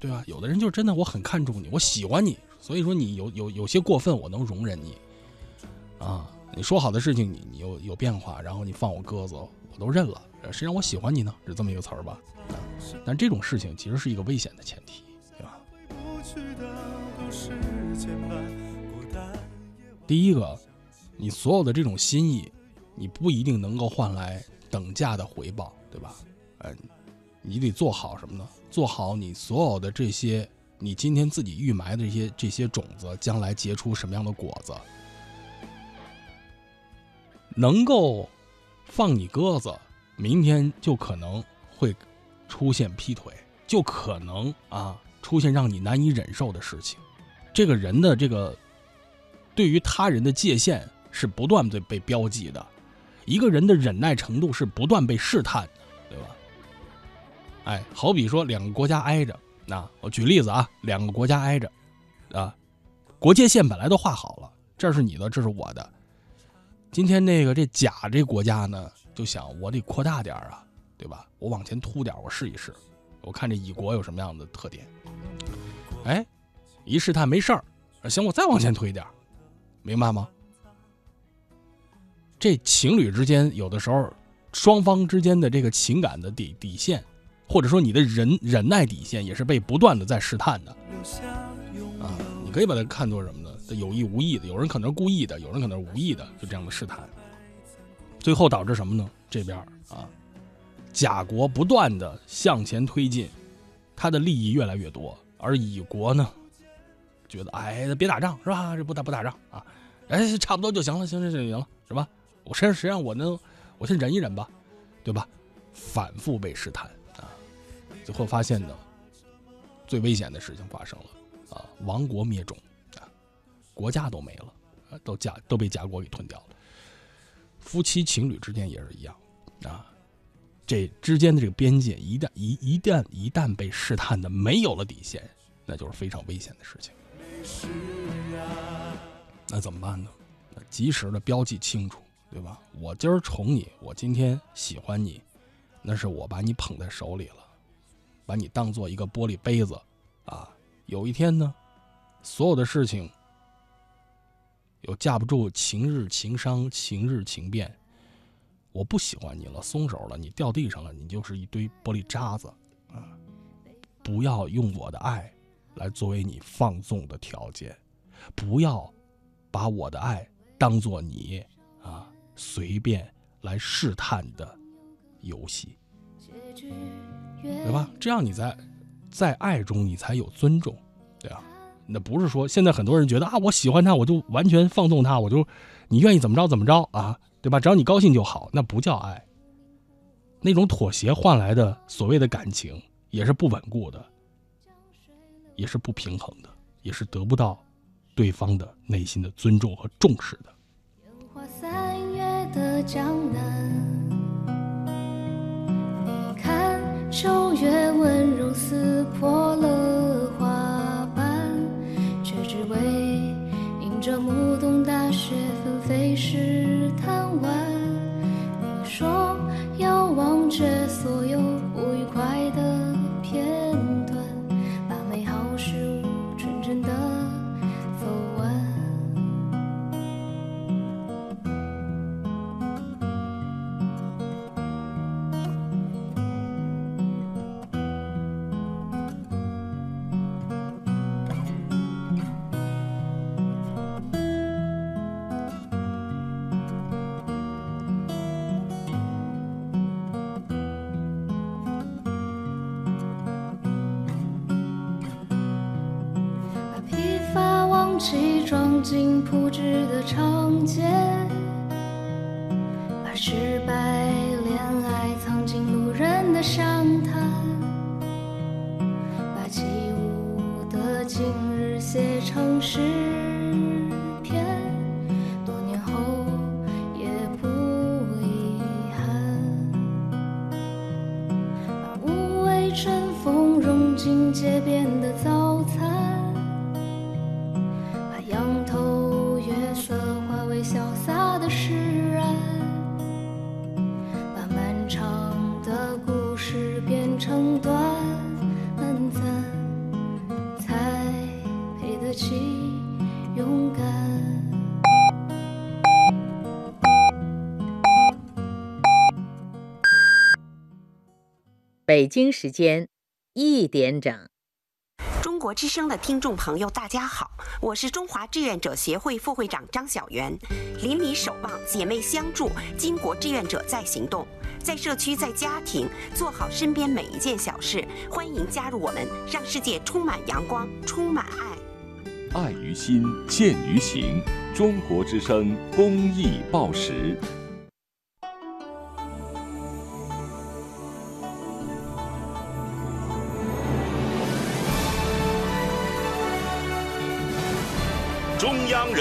对吧？有的人就真的我很看重你，我喜欢你，所以说你有有有些过分，我能容忍你啊。你说好的事情，你你有有变化，然后你放我鸽子，我都认了。谁让我喜欢你呢？是这么一个词儿吧？但这种事情其实是一个危险的前提，对吧？第一个，你所有的这种心意，你不一定能够换来等价的回报，对吧？哎，你得做好什么呢？做好你所有的这些，你今天自己预埋的这些这些种子，将来结出什么样的果子？能够放你鸽子，明天就可能会出现劈腿，就可能啊出现让你难以忍受的事情。这个人的这个对于他人的界限是不断的被标记的，一个人的忍耐程度是不断被试探，哎，好比说两个国家挨着，那我举例子啊，两个国家挨着，啊，国界线本来都画好了，这是你的，这是我的。今天那个这甲这国家呢，就想我得扩大点啊，对吧？我往前突点，我试一试，我看这乙国有什么样的特点。哎，一试探没事儿，行，我再往前推点，明白吗？这情侣之间有的时候，双方之间的这个情感的底底线，或者说你的忍忍耐底线，也是被不断的在试探的。啊，你可以把它看作什么呢？有意无意的，有人可能是故意的，有人可能是无意的，就这样的试探，最后导致什么呢？这边啊，甲国不断的向前推进，他的利益越来越多，而乙国呢，觉得哎，别打仗是吧？这不打不打仗啊，哎，差不多就行了，行行行行了，是吧？我实实际上我能，我先忍一忍吧，对吧？反复被试探啊，最后发现呢，最危险的事情发生了啊，亡国灭种。啊国家都没了，都甲都被甲国给吞掉了。夫妻情侣之间也是一样，啊，这之间的这个边界一旦一一旦一旦被试探的没有了底线，那就是非常危险的事情。那怎么办呢？及时的标记清楚，对吧？我今儿宠你，我今天喜欢你，那是我把你捧在手里了，把你当做一个玻璃杯子，啊，有一天呢，所有的事情。有架不住情日情伤，情日情变。我不喜欢你了，松手了，你掉地上了，你就是一堆玻璃渣子啊！不要用我的爱来作为你放纵的条件，不要把我的爱当做你啊随便来试探的游戏，对吧？这样你在在爱中你才有尊重，对啊？那不是说现在很多人觉得啊，我喜欢他，我就完全放纵他，我就你愿意怎么着怎么着啊，对吧？只要你高兴就好，那不叫爱。那种妥协换来的所谓的感情，也是不稳固的，也是不平衡的，也是得不到对方的内心的尊重和重视的。你秋月温柔撕破了花。瓣，却只为迎着暮冬大雪纷飞时贪玩，你说要忘却所装进铺纸的长街，把失败恋爱藏进路人的商谈，把起舞的今日写成诗。北京时间一点整，中国之声的听众朋友，大家好，我是中华志愿者协会副会长张小媛。邻里守望，姐妹相助，巾帼志愿者在行动，在社区，在家庭，做好身边每一件小事。欢迎加入我们，让世界充满阳光，充满爱。爱于心，见于行。中国之声公益报时。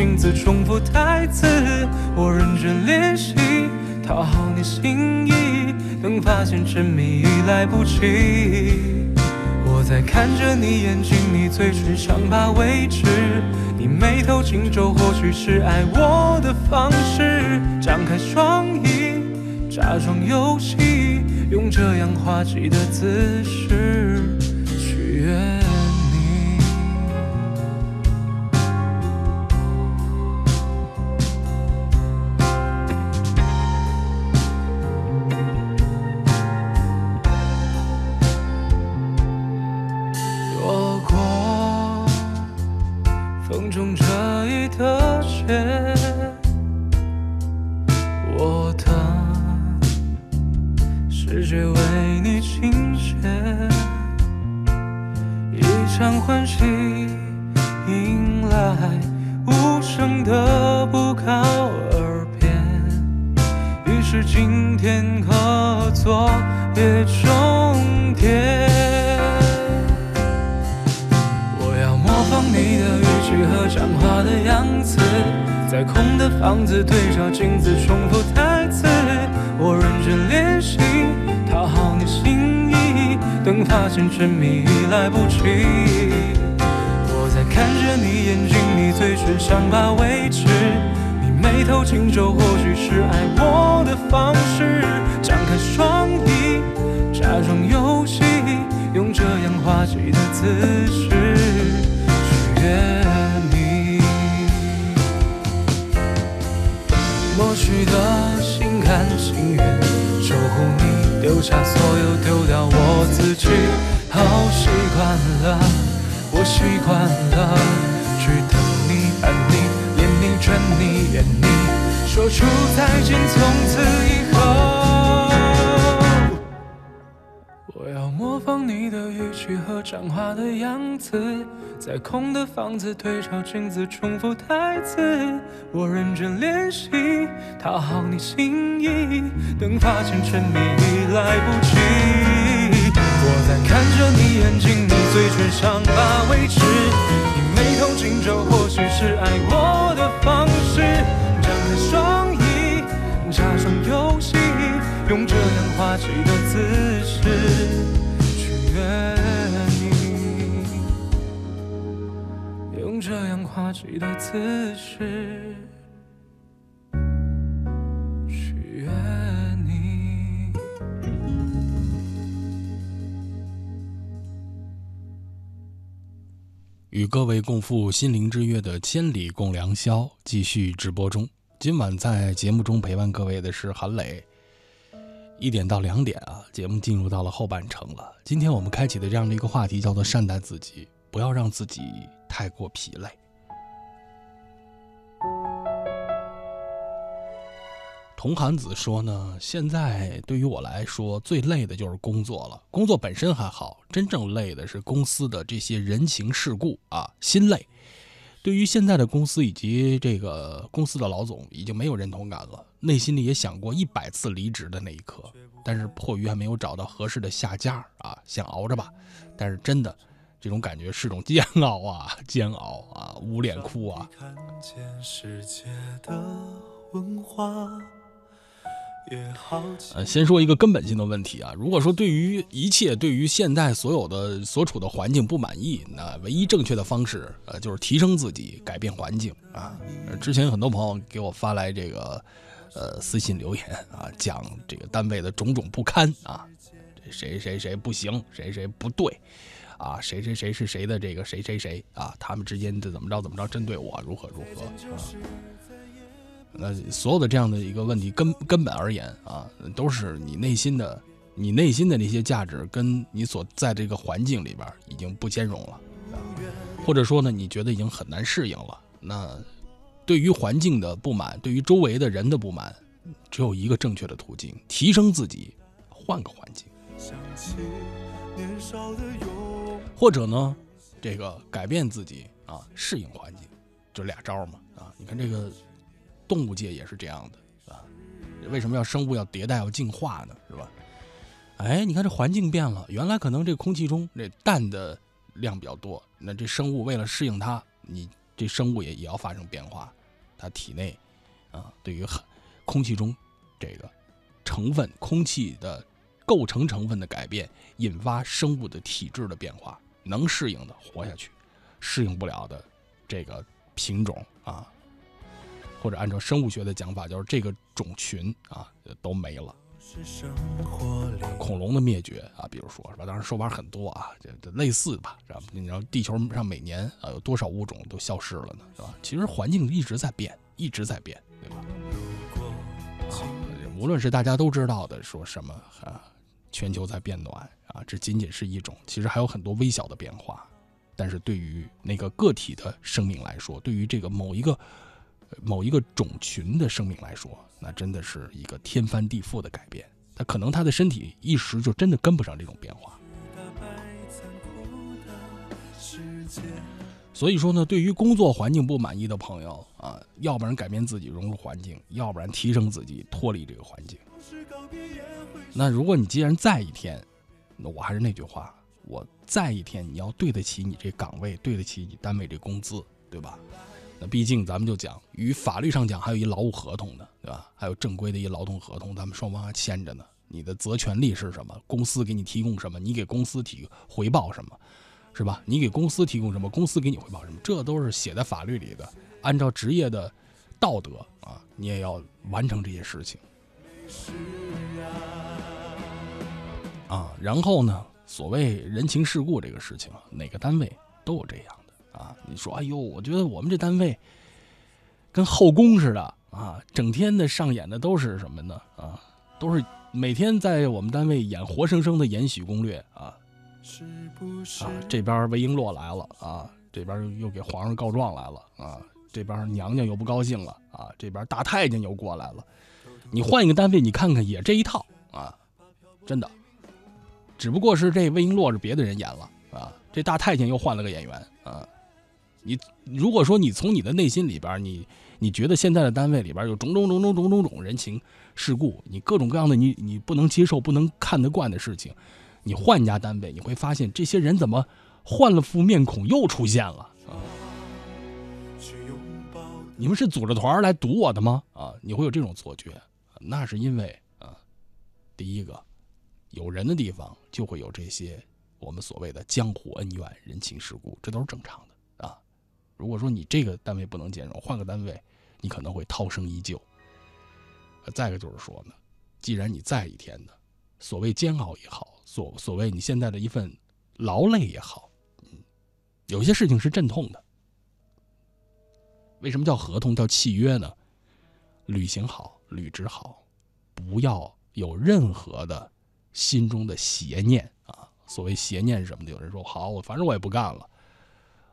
镜子重复台词。我认真练习讨好你心意，等发现沉迷已来不及。我在看着你眼睛，你嘴唇伤疤位置。你眉头紧皱，或许是爱我的方式。张开双翼，假装游戏，用这样滑稽的姿势眉头紧皱，或许是爱我的方式。张开双翼，假装游戏，用这样滑稽的姿势取悦你。默许的心甘情愿，守护你，丢下所有，丢掉我自己。好习惯了，我习惯了，去等你、爱你、恋你、劝你、怨你，说出再见，从此以后。我要模仿你的语气和讲话的样子，在空的房子对照镜子重复台词。我认真练习讨好你心意，等发现沉迷已来不及。我在看着你眼睛，你嘴唇伤疤为止，你眉头紧皱，或许是爱我的方式。双翼，假装游戏，用这样滑稽的姿势去约你，用这样滑稽的姿势取悦你。与各位共赴心灵之约的《千里共良宵》继续直播中。今晚在节目中陪伴各位的是韩磊。一点到两点啊，节目进入到了后半程了。今天我们开启的这样的一个话题叫做善待自己，不要让自己太过疲累。童涵子说呢，现在对于我来说最累的就是工作了。工作本身还好，真正累的是公司的这些人情世故啊，心累。对于现在的公司以及这个公司的老总，已经没有认同感了。内心里也想过一百次离职的那一刻，但是迫于还没有找到合适的下家啊，想熬着吧。但是真的，这种感觉是种煎熬啊，煎熬啊，捂脸哭啊。呃，先说一个根本性的问题啊。如果说对于一切，对于现在所有的所处的环境不满意，那唯一正确的方式，呃，就是提升自己，改变环境啊。之前很多朋友给我发来这个，呃，私信留言啊，讲这个单位的种种不堪啊，谁谁谁不行，谁谁不对，啊，谁谁谁是谁的这个谁谁谁啊，他们之间的怎么着怎么着，针对我如何如何啊。那所有的这样的一个问题根根本而言啊，都是你内心的，你内心的那些价值跟你所在这个环境里边已经不兼容了，或者说呢，你觉得已经很难适应了。那对于环境的不满，对于周围的人的不满，只有一个正确的途径：提升自己，换个环境，或者呢，这个改变自己啊，适应环境，就俩招嘛啊。你看这个。动物界也是这样的，啊，为什么要生物要迭代要进化呢？是吧？哎，你看这环境变了，原来可能这空气中这氮的量比较多，那这生物为了适应它，你这生物也也要发生变化，它体内啊，对于空气中这个成分、空气的构成成分的改变，引发生物的体质的变化，能适应的活下去，适应不了的这个品种啊。或者按照生物学的讲法，就是这个种群啊都没了。恐龙的灭绝啊，比如说是吧？当然说法很多啊，这这类似吧，是吧？你知道地球上每年啊有多少物种都消失了呢？是吧？其实环境一直在变，一直在变，对吧？无论是大家都知道的说什么啊，全球在变暖啊，这仅仅是一种，其实还有很多微小的变化。但是对于那个个体的生命来说，对于这个某一个。某一个种群的生命来说，那真的是一个天翻地覆的改变。他可能他的身体一时就真的跟不上这种变化。所以说呢，对于工作环境不满意的朋友啊，要不然改变自己融入环境，要不然提升自己脱离这个环境。那如果你既然在一天，那我还是那句话，我在一天，你要对得起你这岗位，对得起你单位这工资，对吧？那毕竟咱们就讲，与法律上讲还有一劳务合同呢，对吧？还有正规的一劳动合同，咱们双方还签着呢。你的责权利是什么？公司给你提供什么？你给公司提回报什么？是吧？你给公司提供什么？公司给你回报什么？这都是写在法律里的。按照职业的道德啊，你也要完成这些事情。啊，然后呢，所谓人情世故这个事情，哪个单位都有这样。啊，你说，哎呦，我觉得我们这单位跟后宫似的啊，整天的上演的都是什么呢？啊，都是每天在我们单位演活生生的《延禧攻略》啊，啊，这边魏璎珞来了啊，这边又给皇上告状来了啊，这边娘娘又不高兴了啊，这边大太监又过来了，你换一个单位，你看看也这一套啊，真的，只不过是这魏璎珞是别的人演了啊，这大太监又换了个演员啊。你如果说你从你的内心里边，你你觉得现在的单位里边有种种种种种种种人情世故，你各种各样的你你不能接受、不能看得惯的事情，你换一家单位，你会发现这些人怎么换了副面孔又出现了啊？你们是组织团来堵我的吗？啊，你会有这种错觉，那是因为啊，第一个，有人的地方就会有这些我们所谓的江湖恩怨、人情世故，这都是正常的。如果说你这个单位不能兼容，换个单位，你可能会涛声依旧。再一个就是说呢，既然你在一天的，所谓煎熬也好，所所谓你现在的一份劳累也好，嗯，有些事情是阵痛的。为什么叫合同叫契约呢？履行好，履职好，不要有任何的心中的邪念啊。所谓邪念是什么的？有人说好，我反正我也不干了，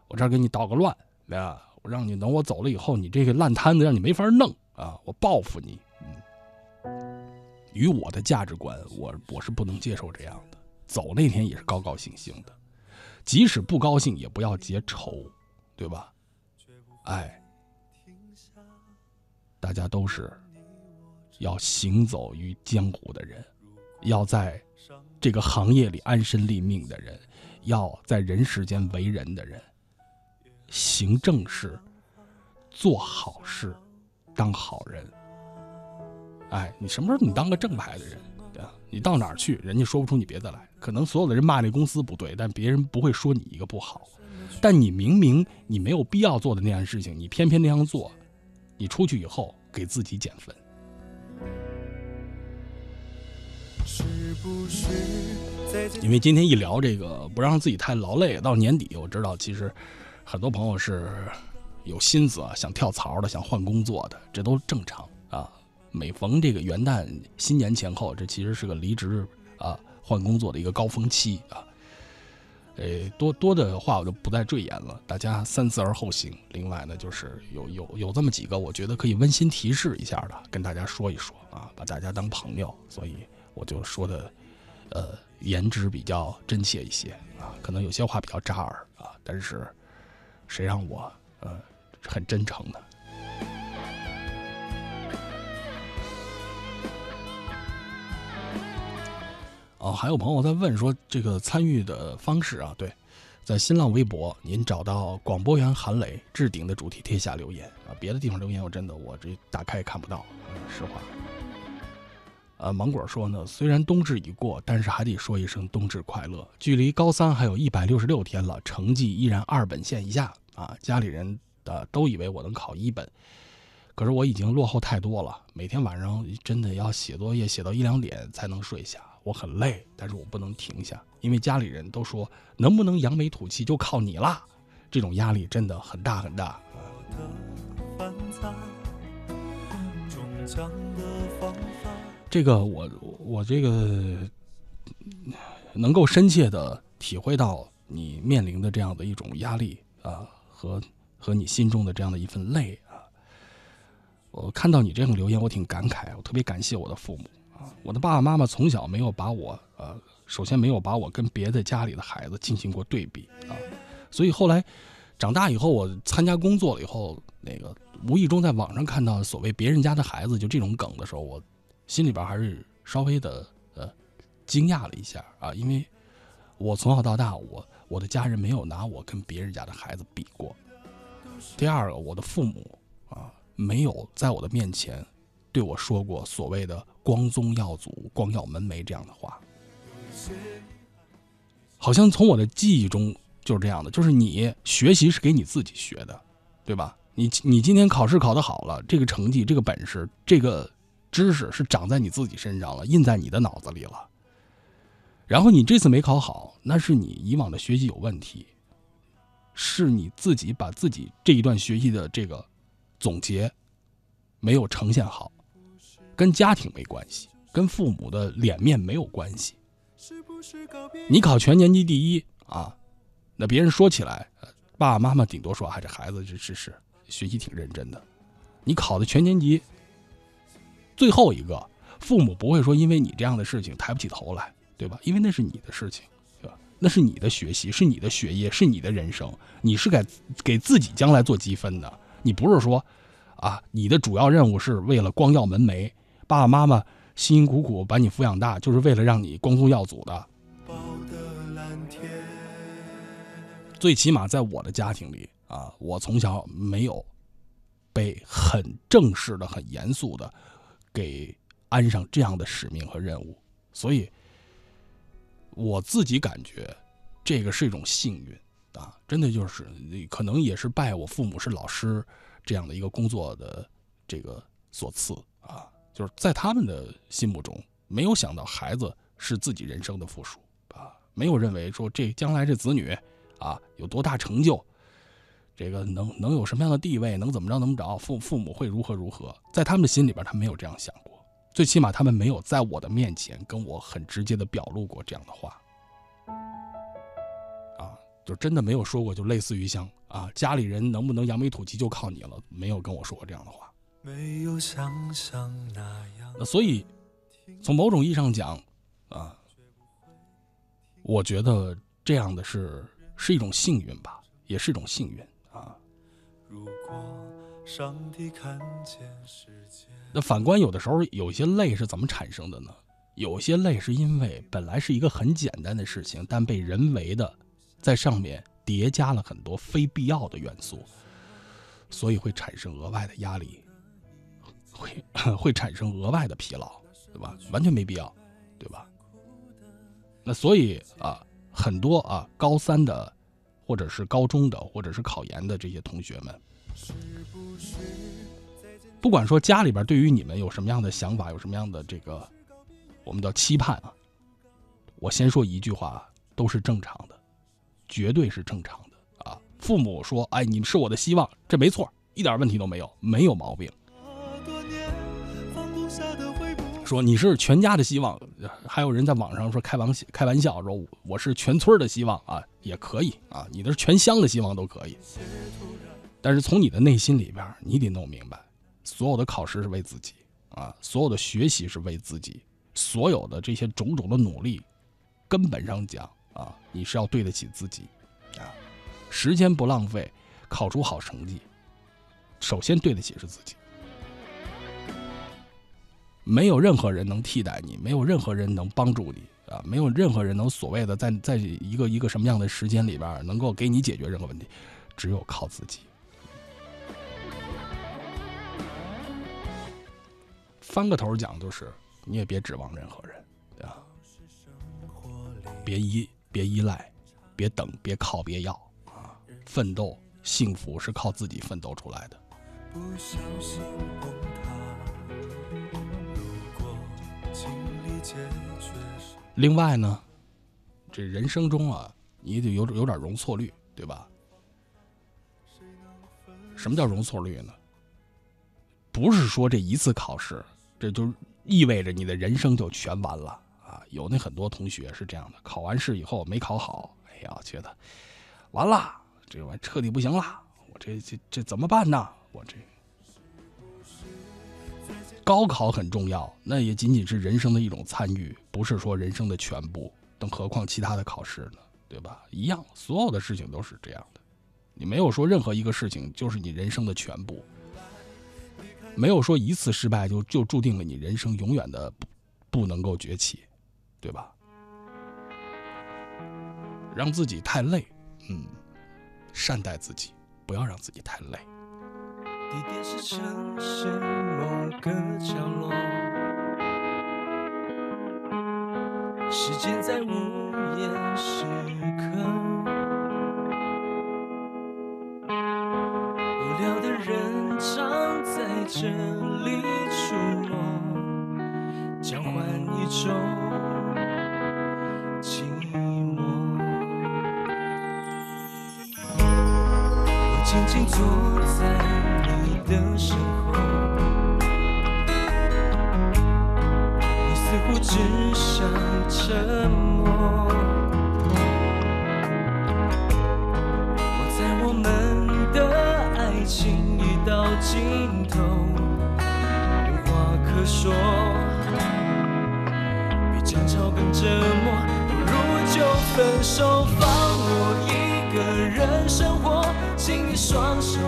我这儿给你捣个乱啊，我让你等我走了以后，你这个烂摊子让你没法弄啊，我报复你。嗯，与我的价值观，我我是不能接受这样的。走那天也是高高兴兴的，即使不高兴也不要结仇，对吧？哎，大家都是要行走于江湖的人，要在这个行业里安身立命的人，要在人世间为人的人，行正事，做好事，当好人。哎，你什么时候你当个正派的人？你到哪儿去，人家说不出你别的来。可能所有的人骂那公司不对，但别人不会说你一个不好。但你明明你没有必要做的那样事情，你偏偏那样做，你出去以后给自己减分。因为今天一聊这个，不让自己太劳累，到年底我知道，其实很多朋友是有心思啊，想跳槽的，想换工作的，这都正常啊。每逢这个元旦、新年前后，这其实是个离职啊、换工作的一个高峰期啊。呃，多多的话我就不再赘言了，大家三思而后行。另外呢，就是有有有这么几个，我觉得可以温馨提示一下的，跟大家说一说啊，把大家当朋友，所以我就说的，呃，言之比较真切一些啊，可能有些话比较扎耳啊，但是谁让我呃很真诚呢？哦，还有朋友在问说这个参与的方式啊，对，在新浪微博您找到广播员韩磊置顶的主题贴下留言啊，别的地方留言我真的我这打开也看不到，实话。呃，芒果说呢，虽然冬至已过，但是还得说一声冬至快乐。距离高三还有一百六十六天了，成绩依然二本线以下啊，家里人的都以为我能考一本，可是我已经落后太多了，每天晚上真的要写作业写到一两点才能睡下。我很累，但是我不能停下，因为家里人都说能不能扬眉吐气就靠你啦。这种压力真的很大很大的。这个我我这个能够深切的体会到你面临的这样的一种压力啊，和和你心中的这样的一份累啊。我看到你这样留言，我挺感慨，我特别感谢我的父母啊。我的爸爸妈妈从小没有把我，呃，首先没有把我跟别的家里的孩子进行过对比啊，所以后来长大以后，我参加工作了以后，那个无意中在网上看到所谓别人家的孩子就这种梗的时候，我心里边还是稍微的呃惊讶了一下啊，因为我从小到大，我我的家人没有拿我跟别人家的孩子比过。第二个，我的父母啊，没有在我的面前。对我说过所谓的“光宗耀祖、光耀门楣”这样的话，好像从我的记忆中就是这样的。就是你学习是给你自己学的，对吧？你你今天考试考得好了，这个成绩、这个本事、这个知识是长在你自己身上了，印在你的脑子里了。然后你这次没考好，那是你以往的学习有问题，是你自己把自己这一段学习的这个总结没有呈现好。跟家庭没关系，跟父母的脸面没有关系。你考全年级第一啊，那别人说起来，爸爸妈妈顶多说：“啊，这孩子这是是学习挺认真的。”你考的全年级最后一个，父母不会说因为你这样的事情抬不起头来，对吧？因为那是你的事情，对吧？那是你的学习，是你的学业，是你的人生，你是给给自己将来做积分的。你不是说啊，你的主要任务是为了光耀门楣。爸爸妈妈辛辛苦苦把你抚养大，就是为了让你光宗耀祖的。最起码在我的家庭里啊，我从小没有被很正式的、很严肃的给安上这样的使命和任务，所以我自己感觉这个是一种幸运啊，真的就是可能也是拜我父母是老师这样的一个工作的这个所赐啊。就是在他们的心目中，没有想到孩子是自己人生的附属啊，没有认为说这将来这子女啊有多大成就，这个能能有什么样的地位，能怎么着怎么着，父父母会如何如何，在他们的心里边，他没有这样想过，最起码他们没有在我的面前跟我很直接的表露过这样的话。啊，就真的没有说过，就类似于像啊，家里人能不能扬眉吐气就靠你了，没有跟我说过这样的话。没有想象那样。那所以，从某种意义上讲，啊，我觉得这样的是是一种幸运吧，也是一种幸运啊。如果上帝看见世界，那反观有的时候，有些累是怎么产生的呢？有些累是因为本来是一个很简单的事情，但被人为的在上面叠加了很多非必要的元素，所以会产生额外的压力，会 *laughs* 会产生额外的疲劳，对吧？完全没必要，对吧？那所以啊，很多啊高三的，或者是高中的，或者是考研的这些同学们，不管说家里边对于你们有什么样的想法，有什么样的这个。我们叫期盼啊！我先说一句话，都是正常的，绝对是正常的啊！父母说：“哎，你们是我的希望，这没错，一点问题都没有，没有毛病。”说你是全家的希望，还有人在网上说开玩笑，开玩笑说我是全村的希望啊，也可以啊，你的是全乡的希望都可以。但是从你的内心里边，你得弄明白，所有的考试是为自己啊，所有的学习是为自己。所有的这些种种的努力，根本上讲啊，你是要对得起自己，啊，时间不浪费，考出好成绩，首先对得起是自己。没有任何人能替代你，没有任何人能帮助你啊，没有任何人能所谓的在在一个一个什么样的时间里边能够给你解决任何问题，只有靠自己。翻个头讲就是。你也别指望任何人，对吧？别依，别依赖，别等，别靠，别要啊！奋斗，幸福是靠自己奋斗出来的。另外呢，这人生中啊，你得有有点容错率，对吧？什么叫容错率呢？不是说这一次考试，这就。意味着你的人生就全完了啊！有那很多同学是这样的，考完试以后没考好，哎呀，觉得完了，这玩意彻底不行了，我这这这怎么办呢？我这高考很重要，那也仅仅是人生的一种参与，不是说人生的全部。更何况其他的考试呢？对吧？一样，所有的事情都是这样的。你没有说任何一个事情就是你人生的全部。没有说一次失败就就注定了你人生永远的不不能够崛起，对吧？让自己太累，嗯，善待自己，不要让自己太累。地点是城市某个角落，时间在午夜时刻，无聊的人常在。这里出没，交换一种寂寞。我静静坐在的身后，你似乎只想沉默。我在我们的爱情已到尽头。无话可说，比争吵更折磨，不如就分手，放我一个人生活。请你双手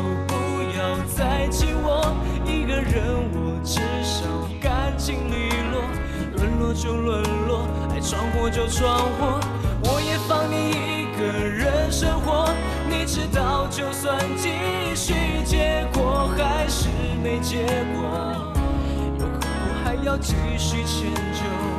就沦落，爱闯祸就闯祸，我也放你一个人生活。你知道，就算继续，结果还是没结果。有苦还要继续迁就。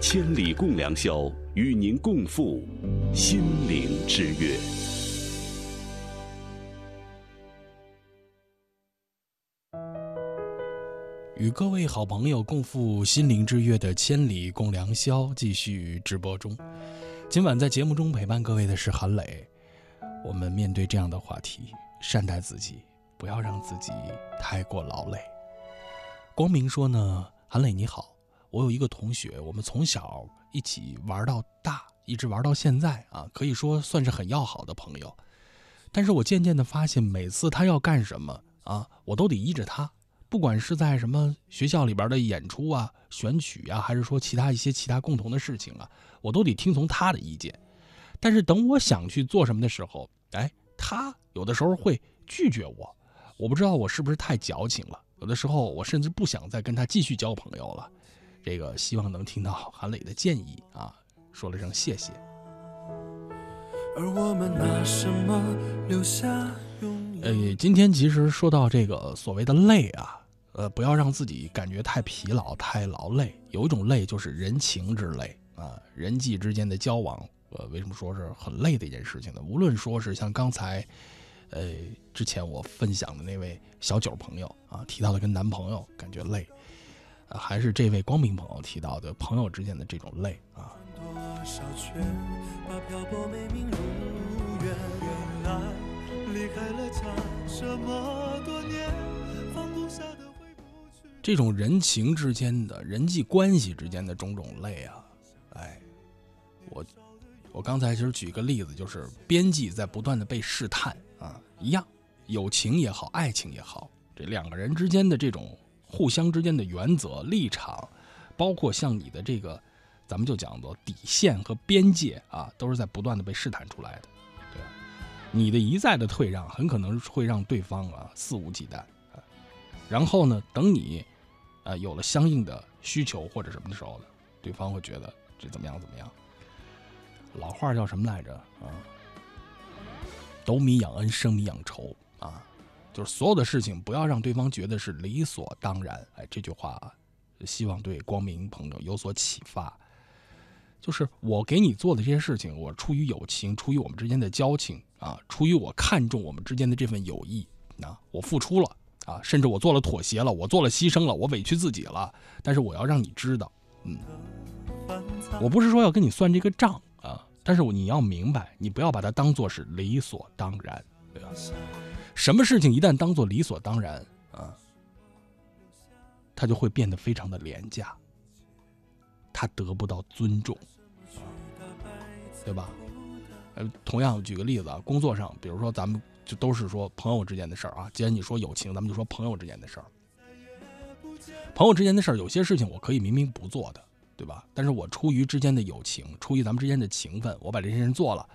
千里共良宵，与您共赴心灵之约。与各位好朋友共赴心灵之约的千里共良宵继续直播中。今晚在节目中陪伴各位的是韩磊。我们面对这样的话题，善待自己，不要让自己太过劳累。光明说呢，韩磊你好，我有一个同学，我们从小一起玩到大，一直玩到现在啊，可以说算是很要好的朋友。但是我渐渐的发现，每次他要干什么啊，我都得依着他。不管是在什么学校里边的演出啊、选曲啊，还是说其他一些其他共同的事情啊，我都得听从他的意见。但是等我想去做什么的时候，哎，他有的时候会拒绝我。我不知道我是不是太矫情了，有的时候我甚至不想再跟他继续交朋友了。这个希望能听到韩磊的建议啊，说了声谢谢。而我们拿什么留下呃，今天其实说到这个所谓的累啊，呃，不要让自己感觉太疲劳、太劳累。有一种累就是人情之累啊，人际之间的交往，呃，为什么说是很累的一件事情呢？无论说是像刚才，呃，之前我分享的那位小九朋友啊提到的跟男朋友感觉累，呃，还是这位光明朋友提到的朋友之间的这种累啊。这，种人情之间的人际关系之间的种种累啊，哎，我我刚才其实举一个例子，就是编辑在不断的被试探啊，一样，友情也好，爱情也好，这两个人之间的这种互相之间的原则立场，包括像你的这个，咱们就讲做底线和边界啊，都是在不断的被试探出来的，对吧？你的一再的退让，很可能会让对方啊 *laughs* 肆无忌惮啊。然后呢，等你啊有了相应的需求或者什么的时候呢，对方会觉得这怎么样怎么样。老话叫什么来着啊？斗米养恩，升米养仇啊。就是所有的事情不要让对方觉得是理所当然。哎，这句话啊，希望对光明朋友有所启发。就是我给你做的这些事情，我出于友情，出于我们之间的交情啊，出于我看重我们之间的这份友谊啊，我付出了啊，甚至我做了妥协了，我做了牺牲了，我委屈自己了。但是我要让你知道，嗯，我不是说要跟你算这个账啊，但是你要明白，你不要把它当做是理所当然，对吧？什么事情一旦当做理所当然啊，他就会变得非常的廉价，他得不到尊重，对吧？呃，同样举个例子啊，工作上，比如说咱们就都是说朋友之间的事儿啊。既然你说友情，咱们就说朋友之间的事儿。朋友之间的事儿，有些事情我可以明明不做的，对吧？但是我出于之间的友情，出于咱们之间的情分，我把这些人做了。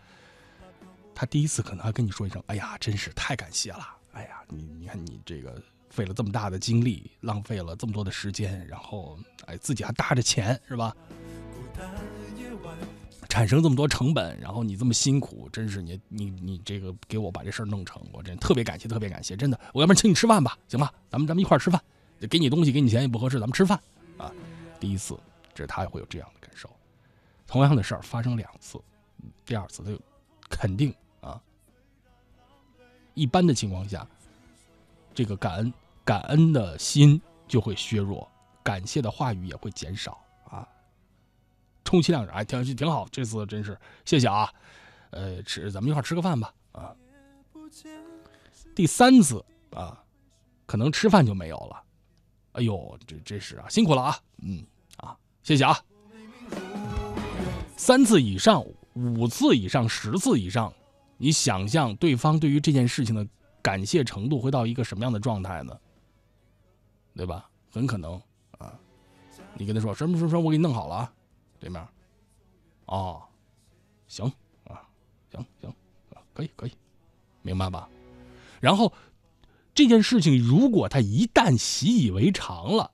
他第一次可能还跟你说一声：“哎呀，真是太感谢了！哎呀，你你看你这个费了这么大的精力，浪费了这么多的时间，然后哎自己还搭着钱是吧？产生这么多成本，然后你这么辛苦，真是你你你这个给我把这事儿弄成，我真特别感谢，特别感谢，真的。我要不然请你吃饭吧，行吧？咱们咱们一块儿吃饭，给你东西给你钱也不合适，咱们吃饭啊。第一次，这他也会有这样的感受。同样的事儿发生两次，第二次他就肯定。”一般的情况下，这个感恩感恩的心就会削弱，感谢的话语也会减少啊。充其量是哎，挺挺好，这次真是谢谢啊。呃，吃咱们一块吃个饭吧啊。第三次啊，可能吃饭就没有了。哎呦，这这是啊，辛苦了啊，嗯啊，谢谢啊。三次以上，五次以上，十次以上。你想象对方对于这件事情的感谢程度会到一个什么样的状态呢？对吧？很可能啊，你跟他说什么什么什么，我给你弄好了啊，对面，哦，行啊，行行啊，可以可以，明白吧？然后这件事情如果他一旦习以为常了，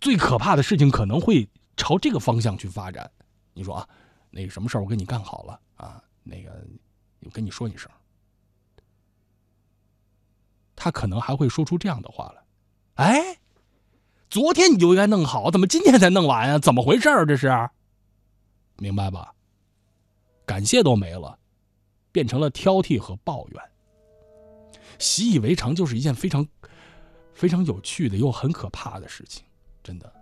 最可怕的事情可能会朝这个方向去发展。你说啊，那个什么事儿我给你干好了啊？那个，我跟你说一声，他可能还会说出这样的话来：“哎，昨天你就应该弄好，怎么今天才弄完啊？怎么回事儿？这是，明白吧？感谢都没了，变成了挑剔和抱怨。习以为常就是一件非常、非常有趣的又很可怕的事情，真的，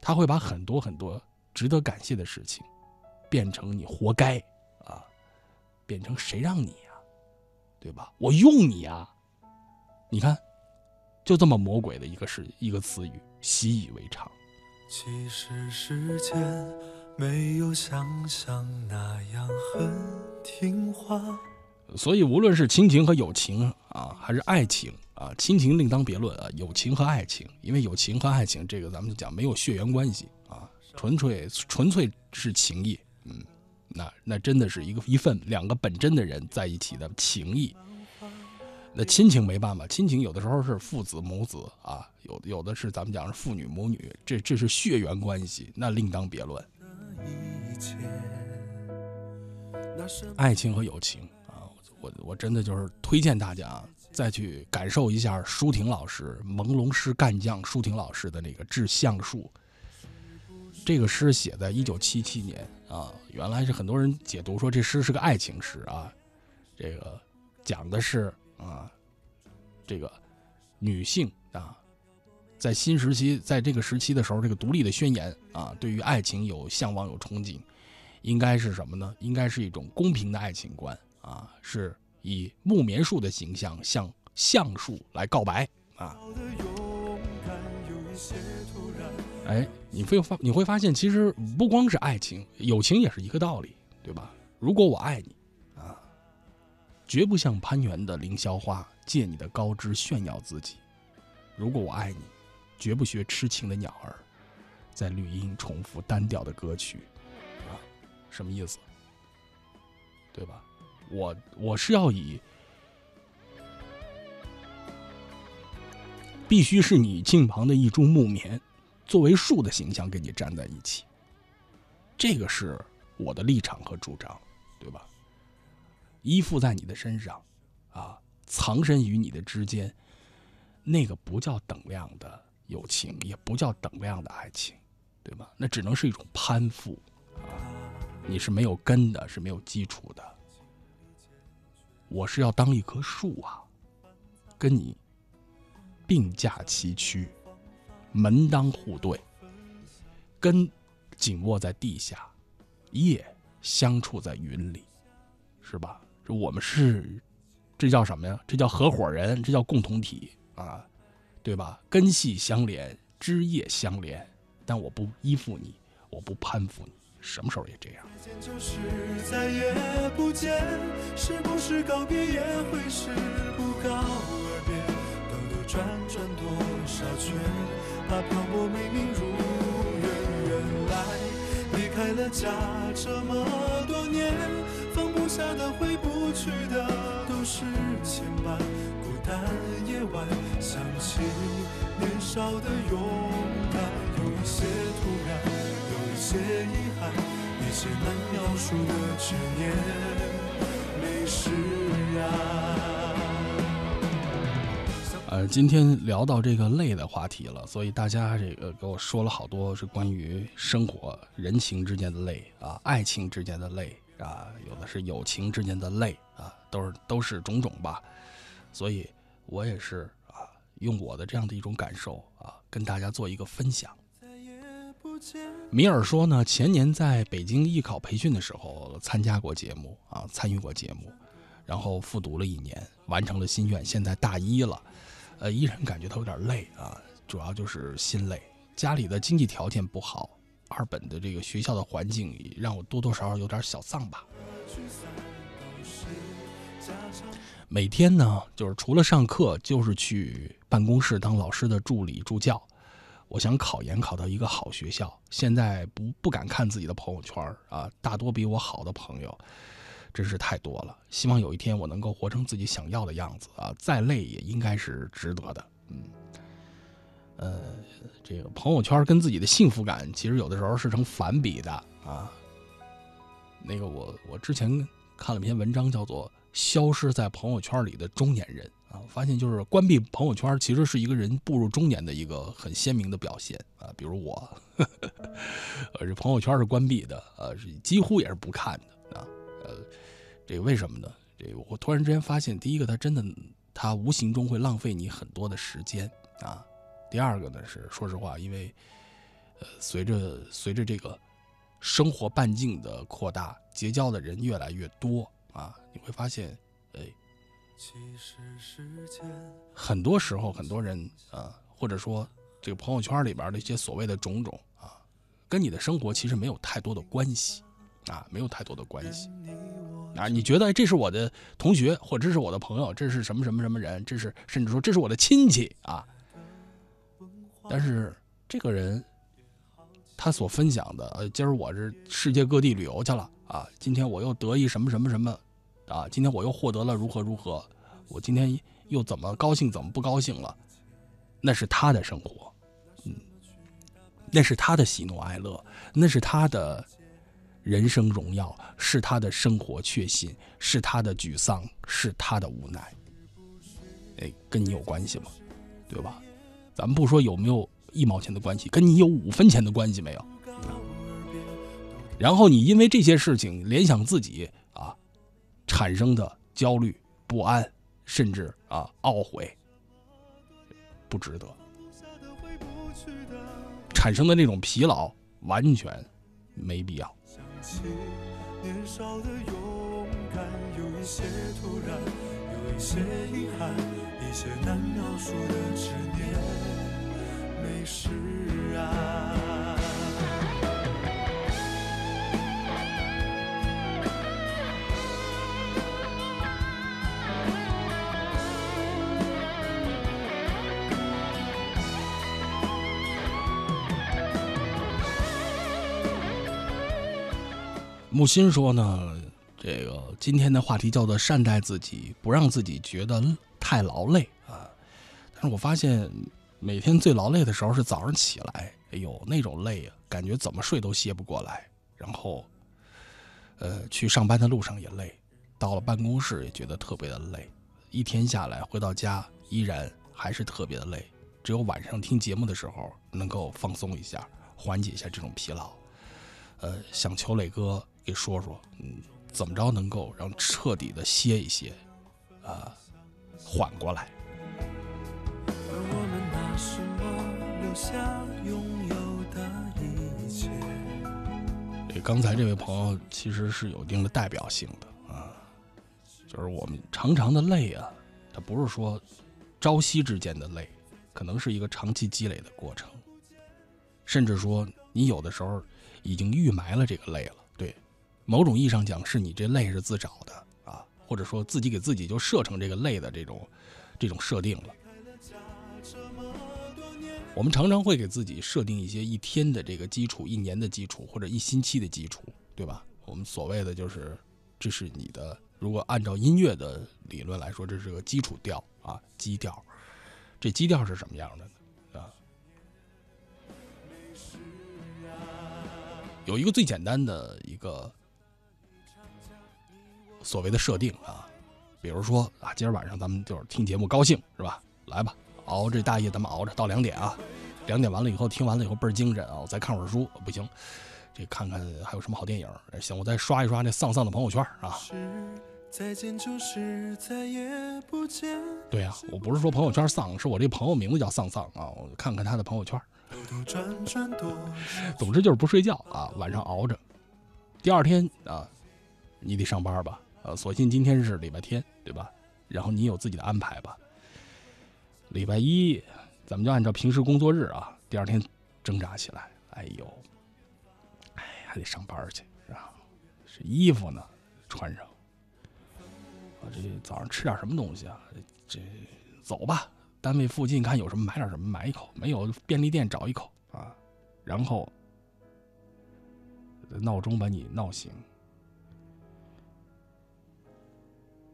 他会把很多很多值得感谢的事情，变成你活该。”变成谁让你呀，对吧？我用你呀，你看，就这么魔鬼的一个是一个词语，习以为常。其实时间没有想象那样很听话。所以无论是亲情和友情啊，还是爱情啊，亲情另当别论啊，友情和爱情，因为友情和爱情这个咱们就讲没有血缘关系啊，纯粹纯粹是情谊，嗯。那那真的是一个一份两个本真的人在一起的情谊。那亲情没办法，亲情有的时候是父子母子啊，有有的是咱们讲是父女母女，这这是血缘关系，那另当别论。爱情和友情啊，我我真的就是推荐大家再去感受一下舒婷老师朦胧诗干将舒婷老师的那个《致橡树》。这个诗写在一九七七年啊，原来是很多人解读说这诗是个爱情诗啊，这个讲的是啊，这个女性啊，在新时期，在这个时期的时候，这个独立的宣言啊，对于爱情有向往有憧憬，应该是什么呢？应该是一种公平的爱情观啊，是以木棉树的形象向橡树来告白啊。哎，你会发你会发现，其实不光是爱情，友情也是一个道理，对吧？如果我爱你，啊，绝不像攀援的凌霄花，借你的高枝炫耀自己；如果我爱你，绝不学痴情的鸟儿，在绿荫重复单调的歌曲，啊，什么意思？对吧？我我是要以必须是你近旁的一株木棉，作为树的形象跟你站在一起，这个是我的立场和主张，对吧？依附在你的身上，啊，藏身于你的之间，那个不叫等量的友情，也不叫等量的爱情，对吧？那只能是一种攀附，啊，你是没有根的，是没有基础的。我是要当一棵树啊，跟你并驾齐驱，门当户对，根紧握在地下，叶相触在云里，是吧？这我们是，这叫什么呀？这叫合伙人，这叫共同体啊，对吧？根系相连，枝叶相连，但我不依附你，我不攀附你，什么时候也这样。就是再也不见，是不是告别也会是不告而别？兜兜转转多少圈，把漂泊美名如愿。原来离开了家这么多年，放不下的回不去的都是牵绊。孤单夜晚想起年少的勇敢，有一些突然，有一些遗憾，一些难描述的执念，没事啊。呃，今天聊到这个累的话题了，所以大家这个给我说了好多是关于生活、人情之间的累啊，爱情之间的累啊，有的是友情之间的累啊，都是都是种种吧。所以我也是啊，用我的这样的一种感受啊，跟大家做一个分享。米尔说呢，前年在北京艺考培训的时候参加过节目啊，参与过节目，然后复读了一年，完成了心愿，现在大一了。呃，依然感觉他有点累啊，主要就是心累。家里的经济条件不好，二本的这个学校的环境让我多多少少有点小丧吧。每天呢，就是除了上课，就是去办公室当老师的助理助教。我想考研考到一个好学校，现在不不敢看自己的朋友圈啊，大多比我好的朋友。真是太多了，希望有一天我能够活成自己想要的样子啊！再累也应该是值得的。嗯，呃，这个朋友圈跟自己的幸福感其实有的时候是成反比的啊。那个我我之前看了篇文章，叫做《消失在朋友圈里的中年人》啊，发现就是关闭朋友圈其实是一个人步入中年的一个很鲜明的表现啊。比如我，*laughs* 呃，这朋友圈是关闭的，呃，几乎也是不看的，这个为什么呢？这个我突然之间发现，第一个，它真的，它无形中会浪费你很多的时间啊。第二个呢是，说实话，因为，呃，随着随着这个生活半径的扩大，结交的人越来越多啊，你会发现，哎，很多时候很多人啊，或者说这个朋友圈里边的一些所谓的种种啊，跟你的生活其实没有太多的关系啊，没有太多的关系。啊，你觉得这是我的同学，或者这是我的朋友，这是什么什么什么人？这是甚至说这是我的亲戚啊。但是这个人，他所分享的，呃，今儿我是世界各地旅游去了啊，今天我又得意什么什么什么，啊，今天我又获得了如何如何，我今天又怎么高兴怎么不高兴了？那是他的生活，嗯，那是他的喜怒哀乐，那是他的。人生荣耀是他的生活确信，是他的沮丧，是他的无奈。哎，跟你有关系吗？对吧？咱们不说有没有一毛钱的关系，跟你有五分钱的关系没有？然后你因为这些事情联想自己啊，产生的焦虑、不安，甚至啊懊悔，不值得。产生的那种疲劳，完全没必要。年少的勇敢，有一些突然，有一些遗憾，一些难描述的执念，没释然。木心说呢，这个今天的话题叫做善待自己，不让自己觉得太劳累啊。但是我发现每天最劳累的时候是早上起来，哎呦那种累啊，感觉怎么睡都歇不过来。然后，呃，去上班的路上也累，到了办公室也觉得特别的累，一天下来回到家依然还是特别的累。只有晚上听节目的时候能够放松一下，缓解一下这种疲劳。呃，想求磊哥给说说，嗯，怎么着能够让彻底的歇一歇，啊，缓过来。对刚才这位朋友其实是有一定的代表性的啊，就是我们常常的累啊，它不是说朝夕之间的累，可能是一个长期积累的过程，甚至说你有的时候已经预埋了这个累了。某种意义上讲，是你这累是自找的啊，或者说自己给自己就设成这个累的这种这种设定了。我们常常会给自己设定一些一天的这个基础、一年的基础或者一星期的基础，对吧？我们所谓的就是，这是你的。如果按照音乐的理论来说，这是个基础调啊，基调。这基调是什么样的呢？啊，有一个最简单的一个所谓的设定啊，比如说啊，今儿晚上咱们就是听节目高兴是吧？来吧。熬这大夜，咱们熬着到两点啊！两点完了以后，听完了以后倍儿精神啊！我再看会儿书，不行，这看看还有什么好电影？行，我再刷一刷那丧丧的朋友圈啊！对呀，我不是说朋友圈丧，是我这朋友名字叫丧丧啊！我看看他的朋友圈。总之就是不睡觉啊，晚上熬着。第二天啊，你得上班吧？呃，索性今天是礼拜天，对吧？然后你有自己的安排吧。礼拜一，咱们就按照平时工作日啊。第二天挣扎起来，哎呦，哎，还得上班去，是吧？这衣服呢，穿上。我这早上吃点什么东西啊？这走吧，单位附近看有什么买点什么，买一口。没有便利店找一口啊。然后闹钟把你闹醒，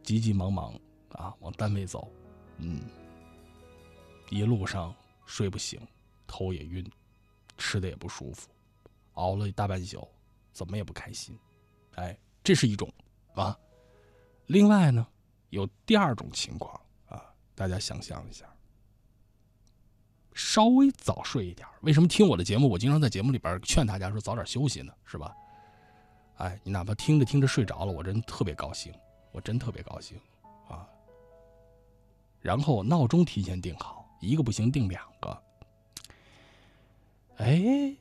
急急忙忙啊往单位走，嗯。一路上睡不醒，头也晕，吃的也不舒服，熬了大半宿，怎么也不开心。哎，这是一种啊。另外呢，有第二种情况啊，大家想象一下，稍微早睡一点。为什么听我的节目？我经常在节目里边劝大家说早点休息呢，是吧？哎，你哪怕听着听着睡着了，我真特别高兴，我真特别高兴啊。然后闹钟提前定好。一个不行，定两个。哎，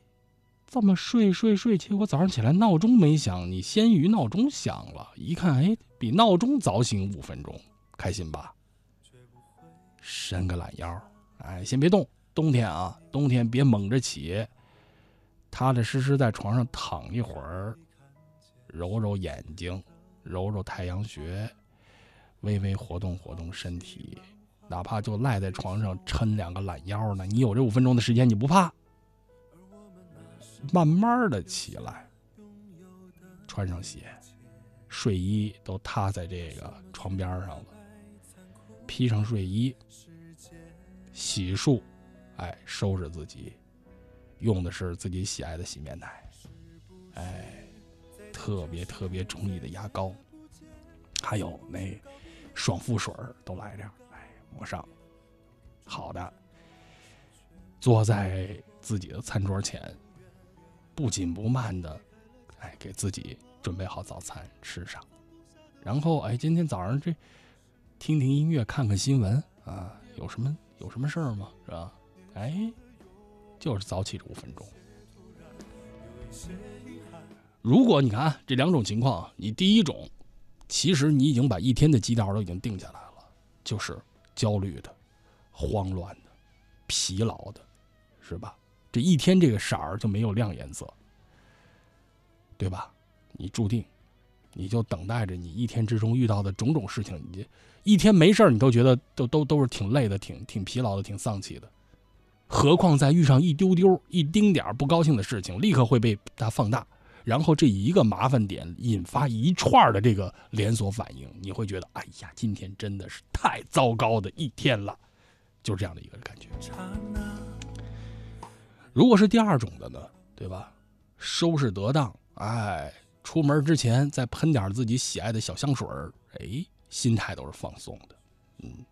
这么睡睡睡，结果早上起来闹钟没响，你先于闹钟响了。一看，哎，比闹钟早醒五分钟，开心吧？伸个懒腰，哎，先别动。冬天啊，冬天别猛着起，踏踏实实在床上躺一会儿，揉揉眼睛，揉揉太阳穴，微微活动活动身体。哪怕就赖在床上抻两个懒腰呢，你有这五分钟的时间，你不怕？慢慢的起来，穿上鞋，睡衣都踏在这个床边上了，披上睡衣，洗漱，哎，收拾自己，用的是自己喜爱的洗面奶，哎，特别特别中意的牙膏，还有那爽肤水都来点哎。抹上，好的。坐在自己的餐桌前，不紧不慢的，哎，给自己准备好早餐吃上。然后，哎，今天早上这听听音乐，看看新闻啊，有什么有什么事儿吗？是吧？哎，就是早起这五分钟。如果你看这两种情况，你第一种，其实你已经把一天的基调都已经定下来了，就是。焦虑的、慌乱的、疲劳的，是吧？这一天这个色儿就没有亮颜色，对吧？你注定，你就等待着你一天之中遇到的种种事情，你一天没事儿，你都觉得都都都是挺累的、挺挺疲劳的、挺丧气的。何况再遇上一丢丢、一丁点儿不高兴的事情，立刻会被它放大，然后这一个麻烦点引发一串的这个连锁反应，你会觉得，哎呀，今天真的是太糟糕的一天了，就是这样的一个感觉。如果是第二种的呢，对吧？收拾得当，哎，出门之前再喷点自己喜爱的小香水儿，哎，心态都是放松的，嗯。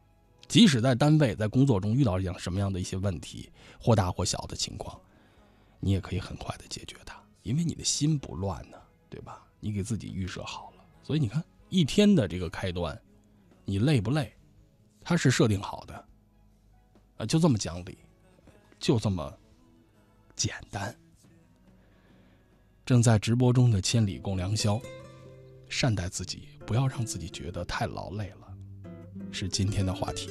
即使在单位、在工作中遇到样什么样的一些问题，或大或小的情况，你也可以很快的解决它，因为你的心不乱呢，对吧？你给自己预设好了，所以你看一天的这个开端，你累不累？它是设定好的，啊，就这么讲理，就这么简单。正在直播中的千里共良宵，善待自己，不要让自己觉得太劳累了。是今天的话题。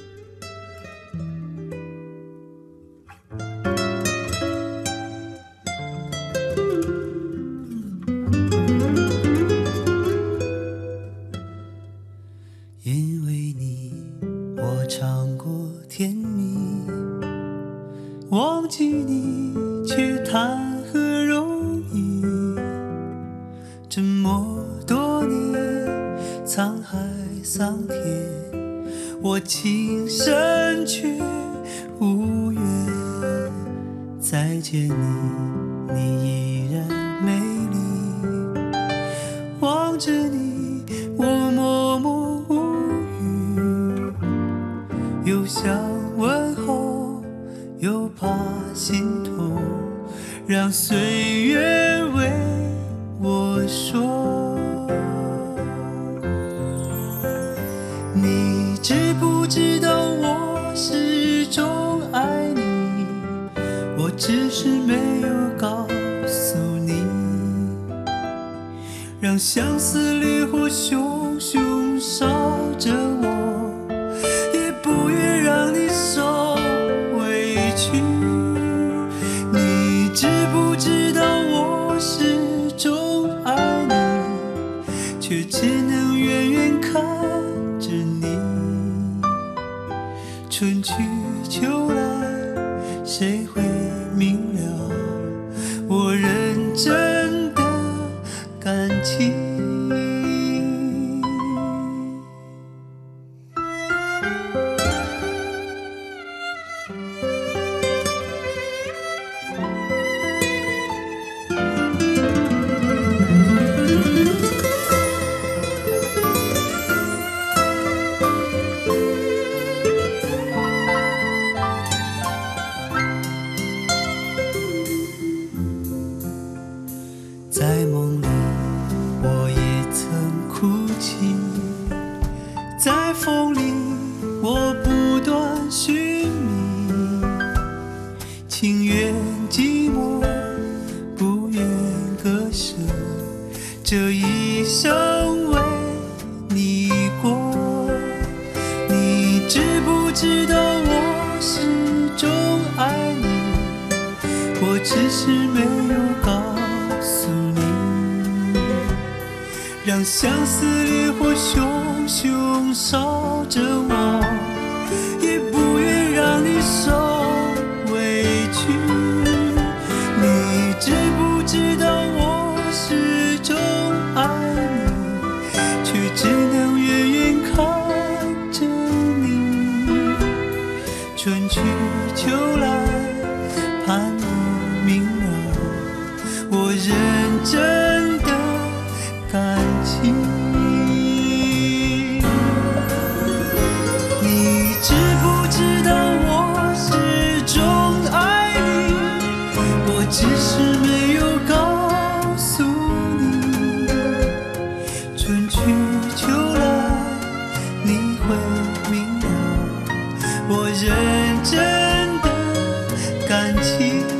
感情。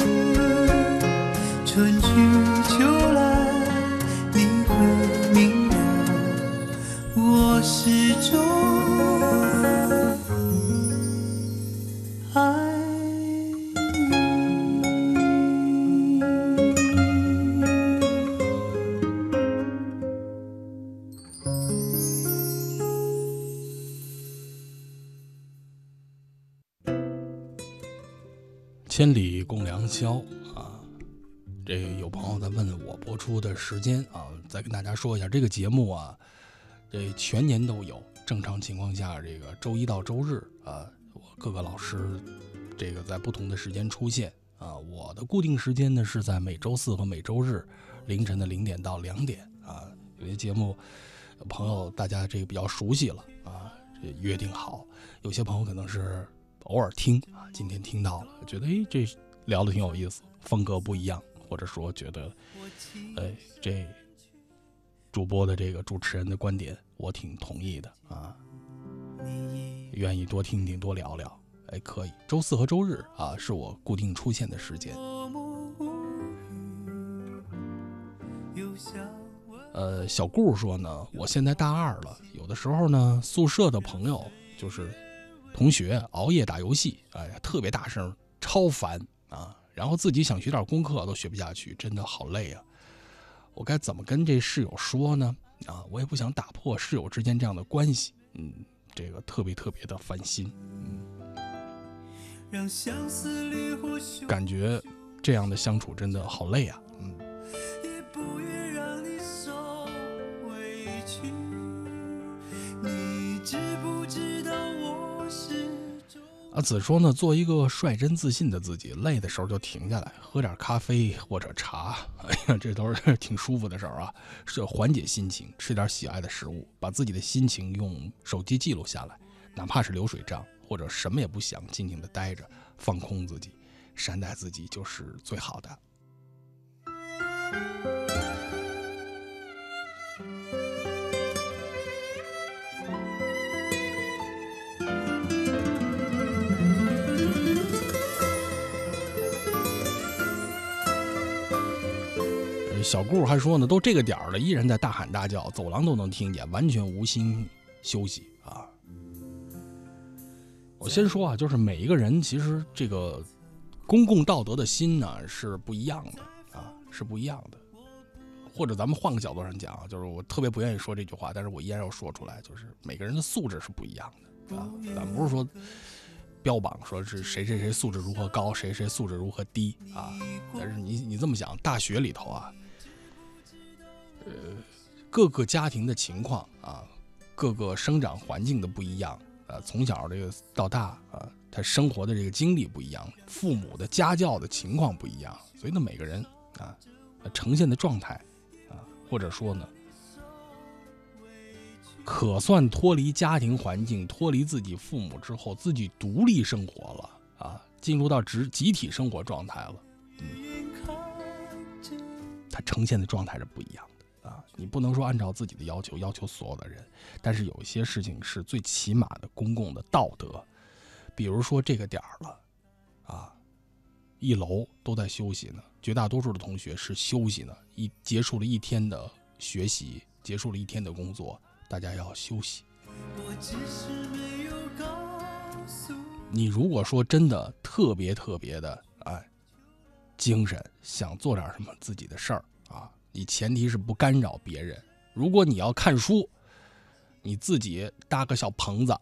千里共良宵啊，这有朋友在问我播出的时间啊，再跟大家说一下，这个节目啊，这全年都有。正常情况下，这个周一到周日啊，我各个老师这个在不同的时间出现啊。我的固定时间呢是在每周四和每周日凌晨的零点到两点啊。有些节目朋友大家这个比较熟悉了啊，这约定好。有些朋友可能是偶尔听啊，今天听到了，觉得哎这聊的挺有意思，风格不一样，或者说觉得哎这主播的这个主持人的观点我挺同意的啊，愿意多听听多聊聊，哎可以。周四和周日啊是我固定出现的时间。呃，小顾说呢，我现在大二了，有的时候呢，宿舍的朋友就是同学熬夜打游戏，哎呀，特别大声，超烦啊！然后自己想学点功课都学不下去，真的好累啊！我该怎么跟这室友说呢？啊，我也不想打破室友之间这样的关系，嗯，这个特别特别的烦心，嗯，感觉这样的相处真的好累啊，嗯。知不知啊，子说呢，做一个率真自信的自己，累的时候就停下来，喝点咖啡或者茶，*laughs* 哎呀，这都是挺舒服的事儿啊，是缓解心情。吃点喜爱的食物，把自己的心情用手机记录下来，哪怕是流水账，或者什么也不想，静静的待着，放空自己，善待自己，就是最好的。小顾还说呢，都这个点儿了，依然在大喊大叫，走廊都能听见，完全无心休息啊！我先说啊，就是每一个人其实这个公共道德的心呢是不一样的啊，是不一样的。或者咱们换个角度上讲，就是我特别不愿意说这句话，但是我依然要说出来，就是每个人的素质是不一样的啊。咱不是说标榜说是谁谁谁素质如何高，谁谁素质如何低啊。但是你你这么想，大学里头啊。呃，各个家庭的情况啊，各个生长环境的不一样啊，从小这个到大啊，他生活的这个经历不一样，父母的家教的情况不一样，所以呢，每个人啊，呈现的状态啊，或者说呢，可算脱离家庭环境，脱离自己父母之后，自己独立生活了啊，进入到集集体生活状态了，嗯，他呈现的状态是不一样。啊，你不能说按照自己的要求要求所有的人，但是有一些事情是最起码的公共的道德，比如说这个点儿了，啊，一楼都在休息呢，绝大多数的同学是休息呢，一结束了一天的学习，结束了一天的工作，大家要休息。我只是没有告诉你如果说真的特别特别的哎，精神想做点什么自己的事儿啊。你前提是不干扰别人。如果你要看书，你自己搭个小棚子，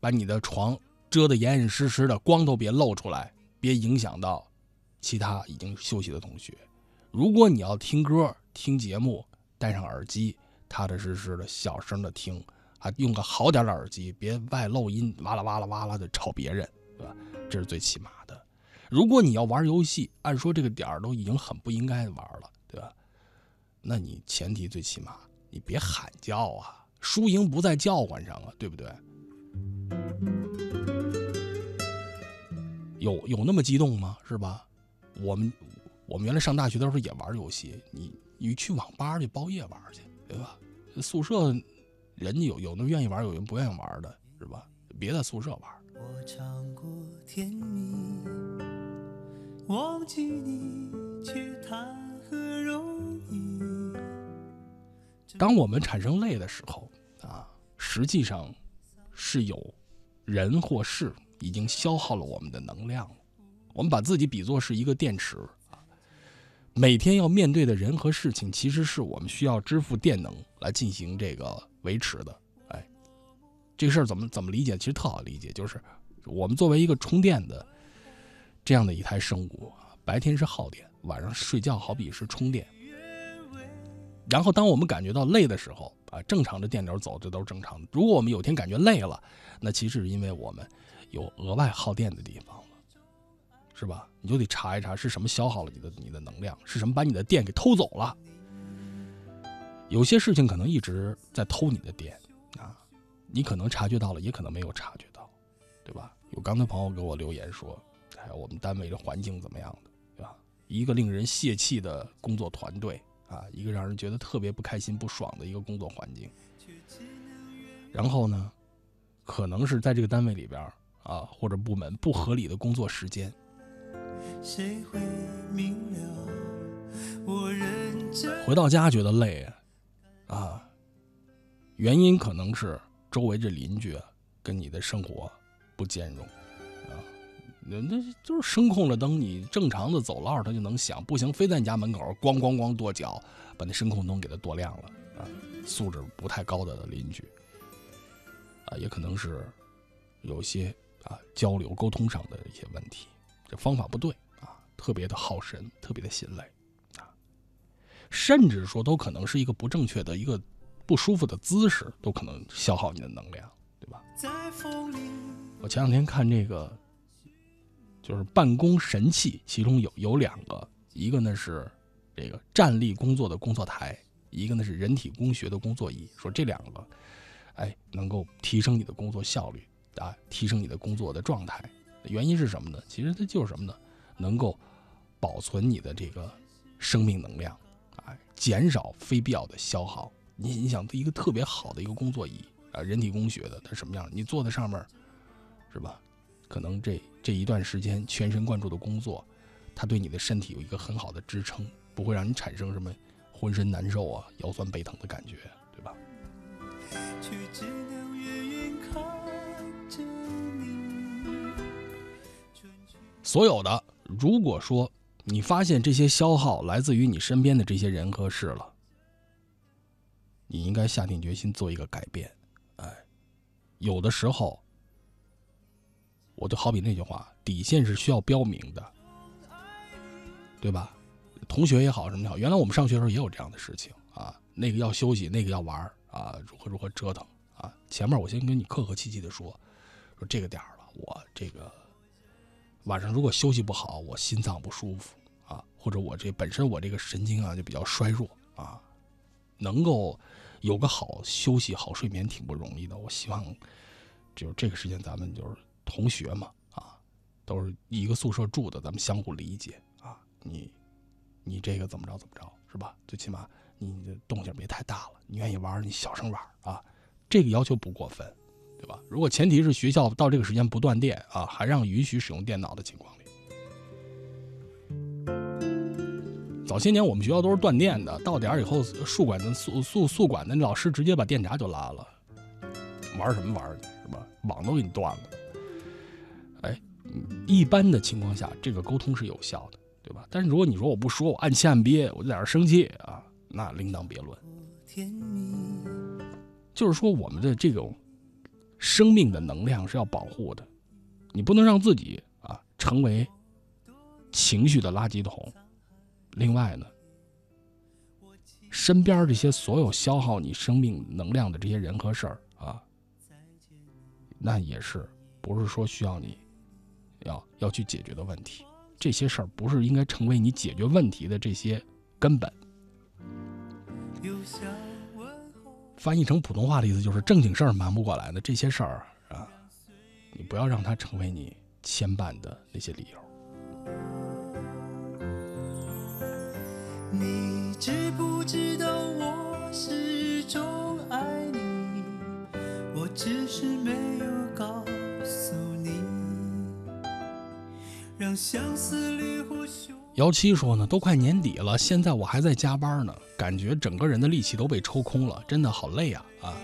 把你的床遮得严严实实的，光都别露出来，别影响到其他已经休息的同学。如果你要听歌、听节目，戴上耳机，踏踏实实的、小声的听，还用个好点的耳机，别外漏音，哇啦哇啦哇啦的吵别人，对吧？这是最起码的。如果你要玩游戏，按说这个点儿都已经很不应该玩了，那你前提最起码你别喊叫啊，输赢不在叫唤上啊，对不对？有有那么激动吗？是吧？我们我们原来上大学的时候也玩游戏，你你去网吧去包夜玩去，对吧？宿舍人家有有那么愿意玩，有人不愿意玩的，是吧？别在宿舍玩。我尝过甜蜜，忘记你，去谈当我们产生累的时候，啊，实际上是有人或事已经消耗了我们的能量。我们把自己比作是一个电池啊，每天要面对的人和事情，其实是我们需要支付电能来进行这个维持的。哎，这个事儿怎么怎么理解？其实特好理解，就是我们作为一个充电的这样的一台生物，白天是耗电，晚上睡觉好比是充电。然后当我们感觉到累的时候，啊，正常的电流走，这都是正常的。如果我们有天感觉累了，那其实是因为我们有额外耗电的地方了，是吧？你就得查一查是什么消耗了你的你的能量，是什么把你的电给偷走了。有些事情可能一直在偷你的电啊，你可能察觉到了，也可能没有察觉到，对吧？有刚才朋友给我留言说，哎，我们单位的环境怎么样的，对吧？一个令人泄气的工作团队啊，一个让人觉得特别不开心、不爽的一个工作环境。然后呢，可能是在这个单位里边啊，或者部门不合理的工作时间。谁会明了？我认真回到家觉得累啊，原因可能是周围这邻居跟你的生活不兼容，那那就是声控的灯，你正常的走道它就能响，不行，非在你家门口咣咣咣跺脚，把那声控灯给它跺亮了啊，素质不太高的邻居啊，也可能是有些啊交流沟通上的一些问题，这方法不对啊，特别的耗神，特别的心累啊。甚至说都可能是一个不正确的一个不舒服的姿势，都可能消耗你的能量，对吧？我前两天看这个，就是办公神器，其中有有两个，一个呢是这个站立工作的工作台，一个呢是人体工学的工作椅。说这两个，哎，能够提升你的工作效率啊，提升你的工作的状态。原因是什么呢？其实它就是什么呢？能够保存你的这个生命能量。哎，减少非必要的消耗。你你想，一个特别好的一个工作椅啊，人体工学的，它什么样？你坐在上面，是吧？可能这这一段时间全神贯注的工作，它对你的身体有一个很好的支撑，不会让你产生什么浑身难受啊、腰酸背疼的感觉，对吧？所有的，如果说。你发现这些消耗来自于你身边的这些人和事了，你应该下定决心做一个改变。哎，有的时候，我就好比那句话，底线是需要标明的，对吧？同学也好，什么也好，原来我们上学的时候也有这样的事情啊，那个要休息，那个要玩啊，如何如何折腾啊。前面我先跟你客客气气的说，说这个点了，我这个。晚上如果休息不好，我心脏不舒服啊，或者我这本身我这个神经啊就比较衰弱啊，能够有个好休息、好睡眠挺不容易的。我希望就是这个时间咱们就是同学嘛啊，都是一个宿舍住的，咱们相互理解啊。你你这个怎么着怎么着是吧？最起码你的动静别太大了，你愿意玩你小声玩啊，这个要求不过分。对吧？如果前提是学校到这个时间不断电啊，还让允许使用电脑的情况里，早些年我们学校都是断电的，到点以后，宿管的宿宿宿管的老师直接把电闸就拉了，玩什么玩是吧？网都给你断了。一般的情况下，这个沟通是有效的，对吧？但是如果你说我不说，我按气按憋，我就在这生气啊，那另当别论。就是说我们的这种。生命的能量是要保护的，你不能让自己啊成为情绪的垃圾桶。另外呢，身边这些所有消耗你生命能量的这些人和事儿啊，那也是不是说需要你要要去解决的问题？这些事儿不是应该成为你解决问题的这些根本。翻译成普通话的意思就是正经事儿瞒不过来的这些事儿啊，你不要让它成为你牵绊的那些理由。你知不知道我始终爱你，我只是没有告让相思烈火熊。幺七说呢，都快年底了，现在我还在加班呢，感觉整个人的力气都被抽空了，真的好累啊啊！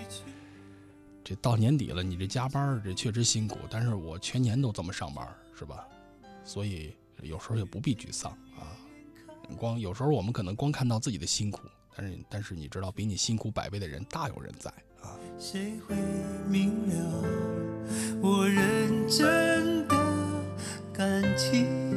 这到年底了，你这加班这确实辛苦，但是我全年都这么上班，是吧？所以有时候也不必沮丧啊。光有时候我们可能光看到自己的辛苦，但是但是你知道，比你辛苦百倍的人大有人在啊。谁会明了我认真感情？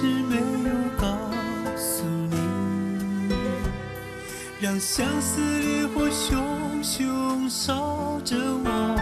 是没有告诉你，让相思烈火熊熊烧着我，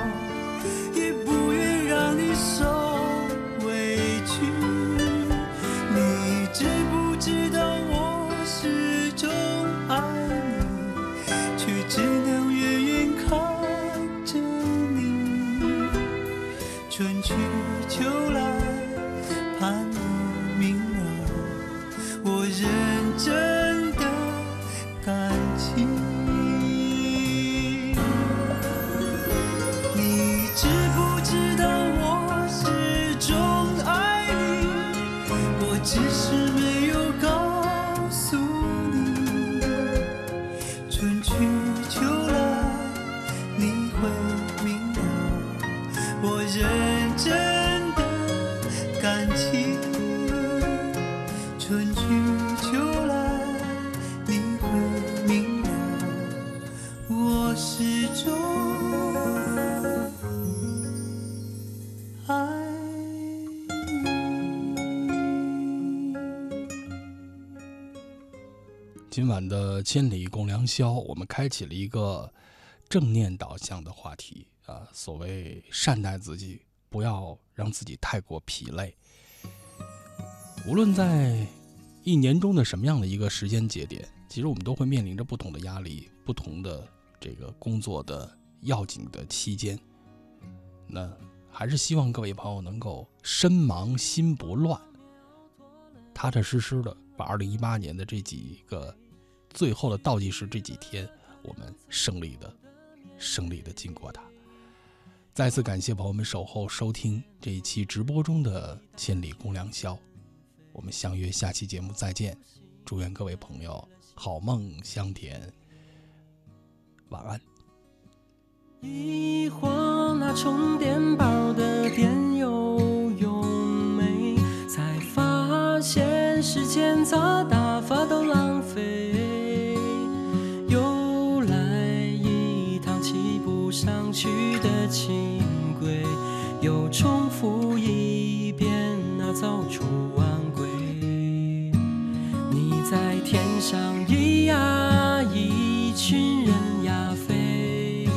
今晚的千里共良宵，我们开启了一个正念导向的话题啊，所谓善待自己，不要让自己太过疲累。无论在一年中的什么样的一个时间节点，其实我们都会面临着不同的压力，不同的这个工作的要紧的期间。那还是希望各位朋友能够身忙心不乱，踏踏实实的把二零一八年的这几个最后的倒计时这几天，我们胜利的、胜利的经过它。再次感谢朋友们守候收听这一期直播中的《千里共良宵》，我们相约下期节目再见。祝愿各位朋友好梦香甜，晚安。一晃那充电宝的电有用没？才发现时间咋打发都浪费。去的轻轨，又重复一遍那早出晚归。你在天上咿呀，一群人呀飞。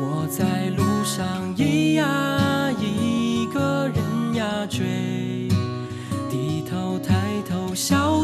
我在路上咿呀，一个人呀追，低头抬头笑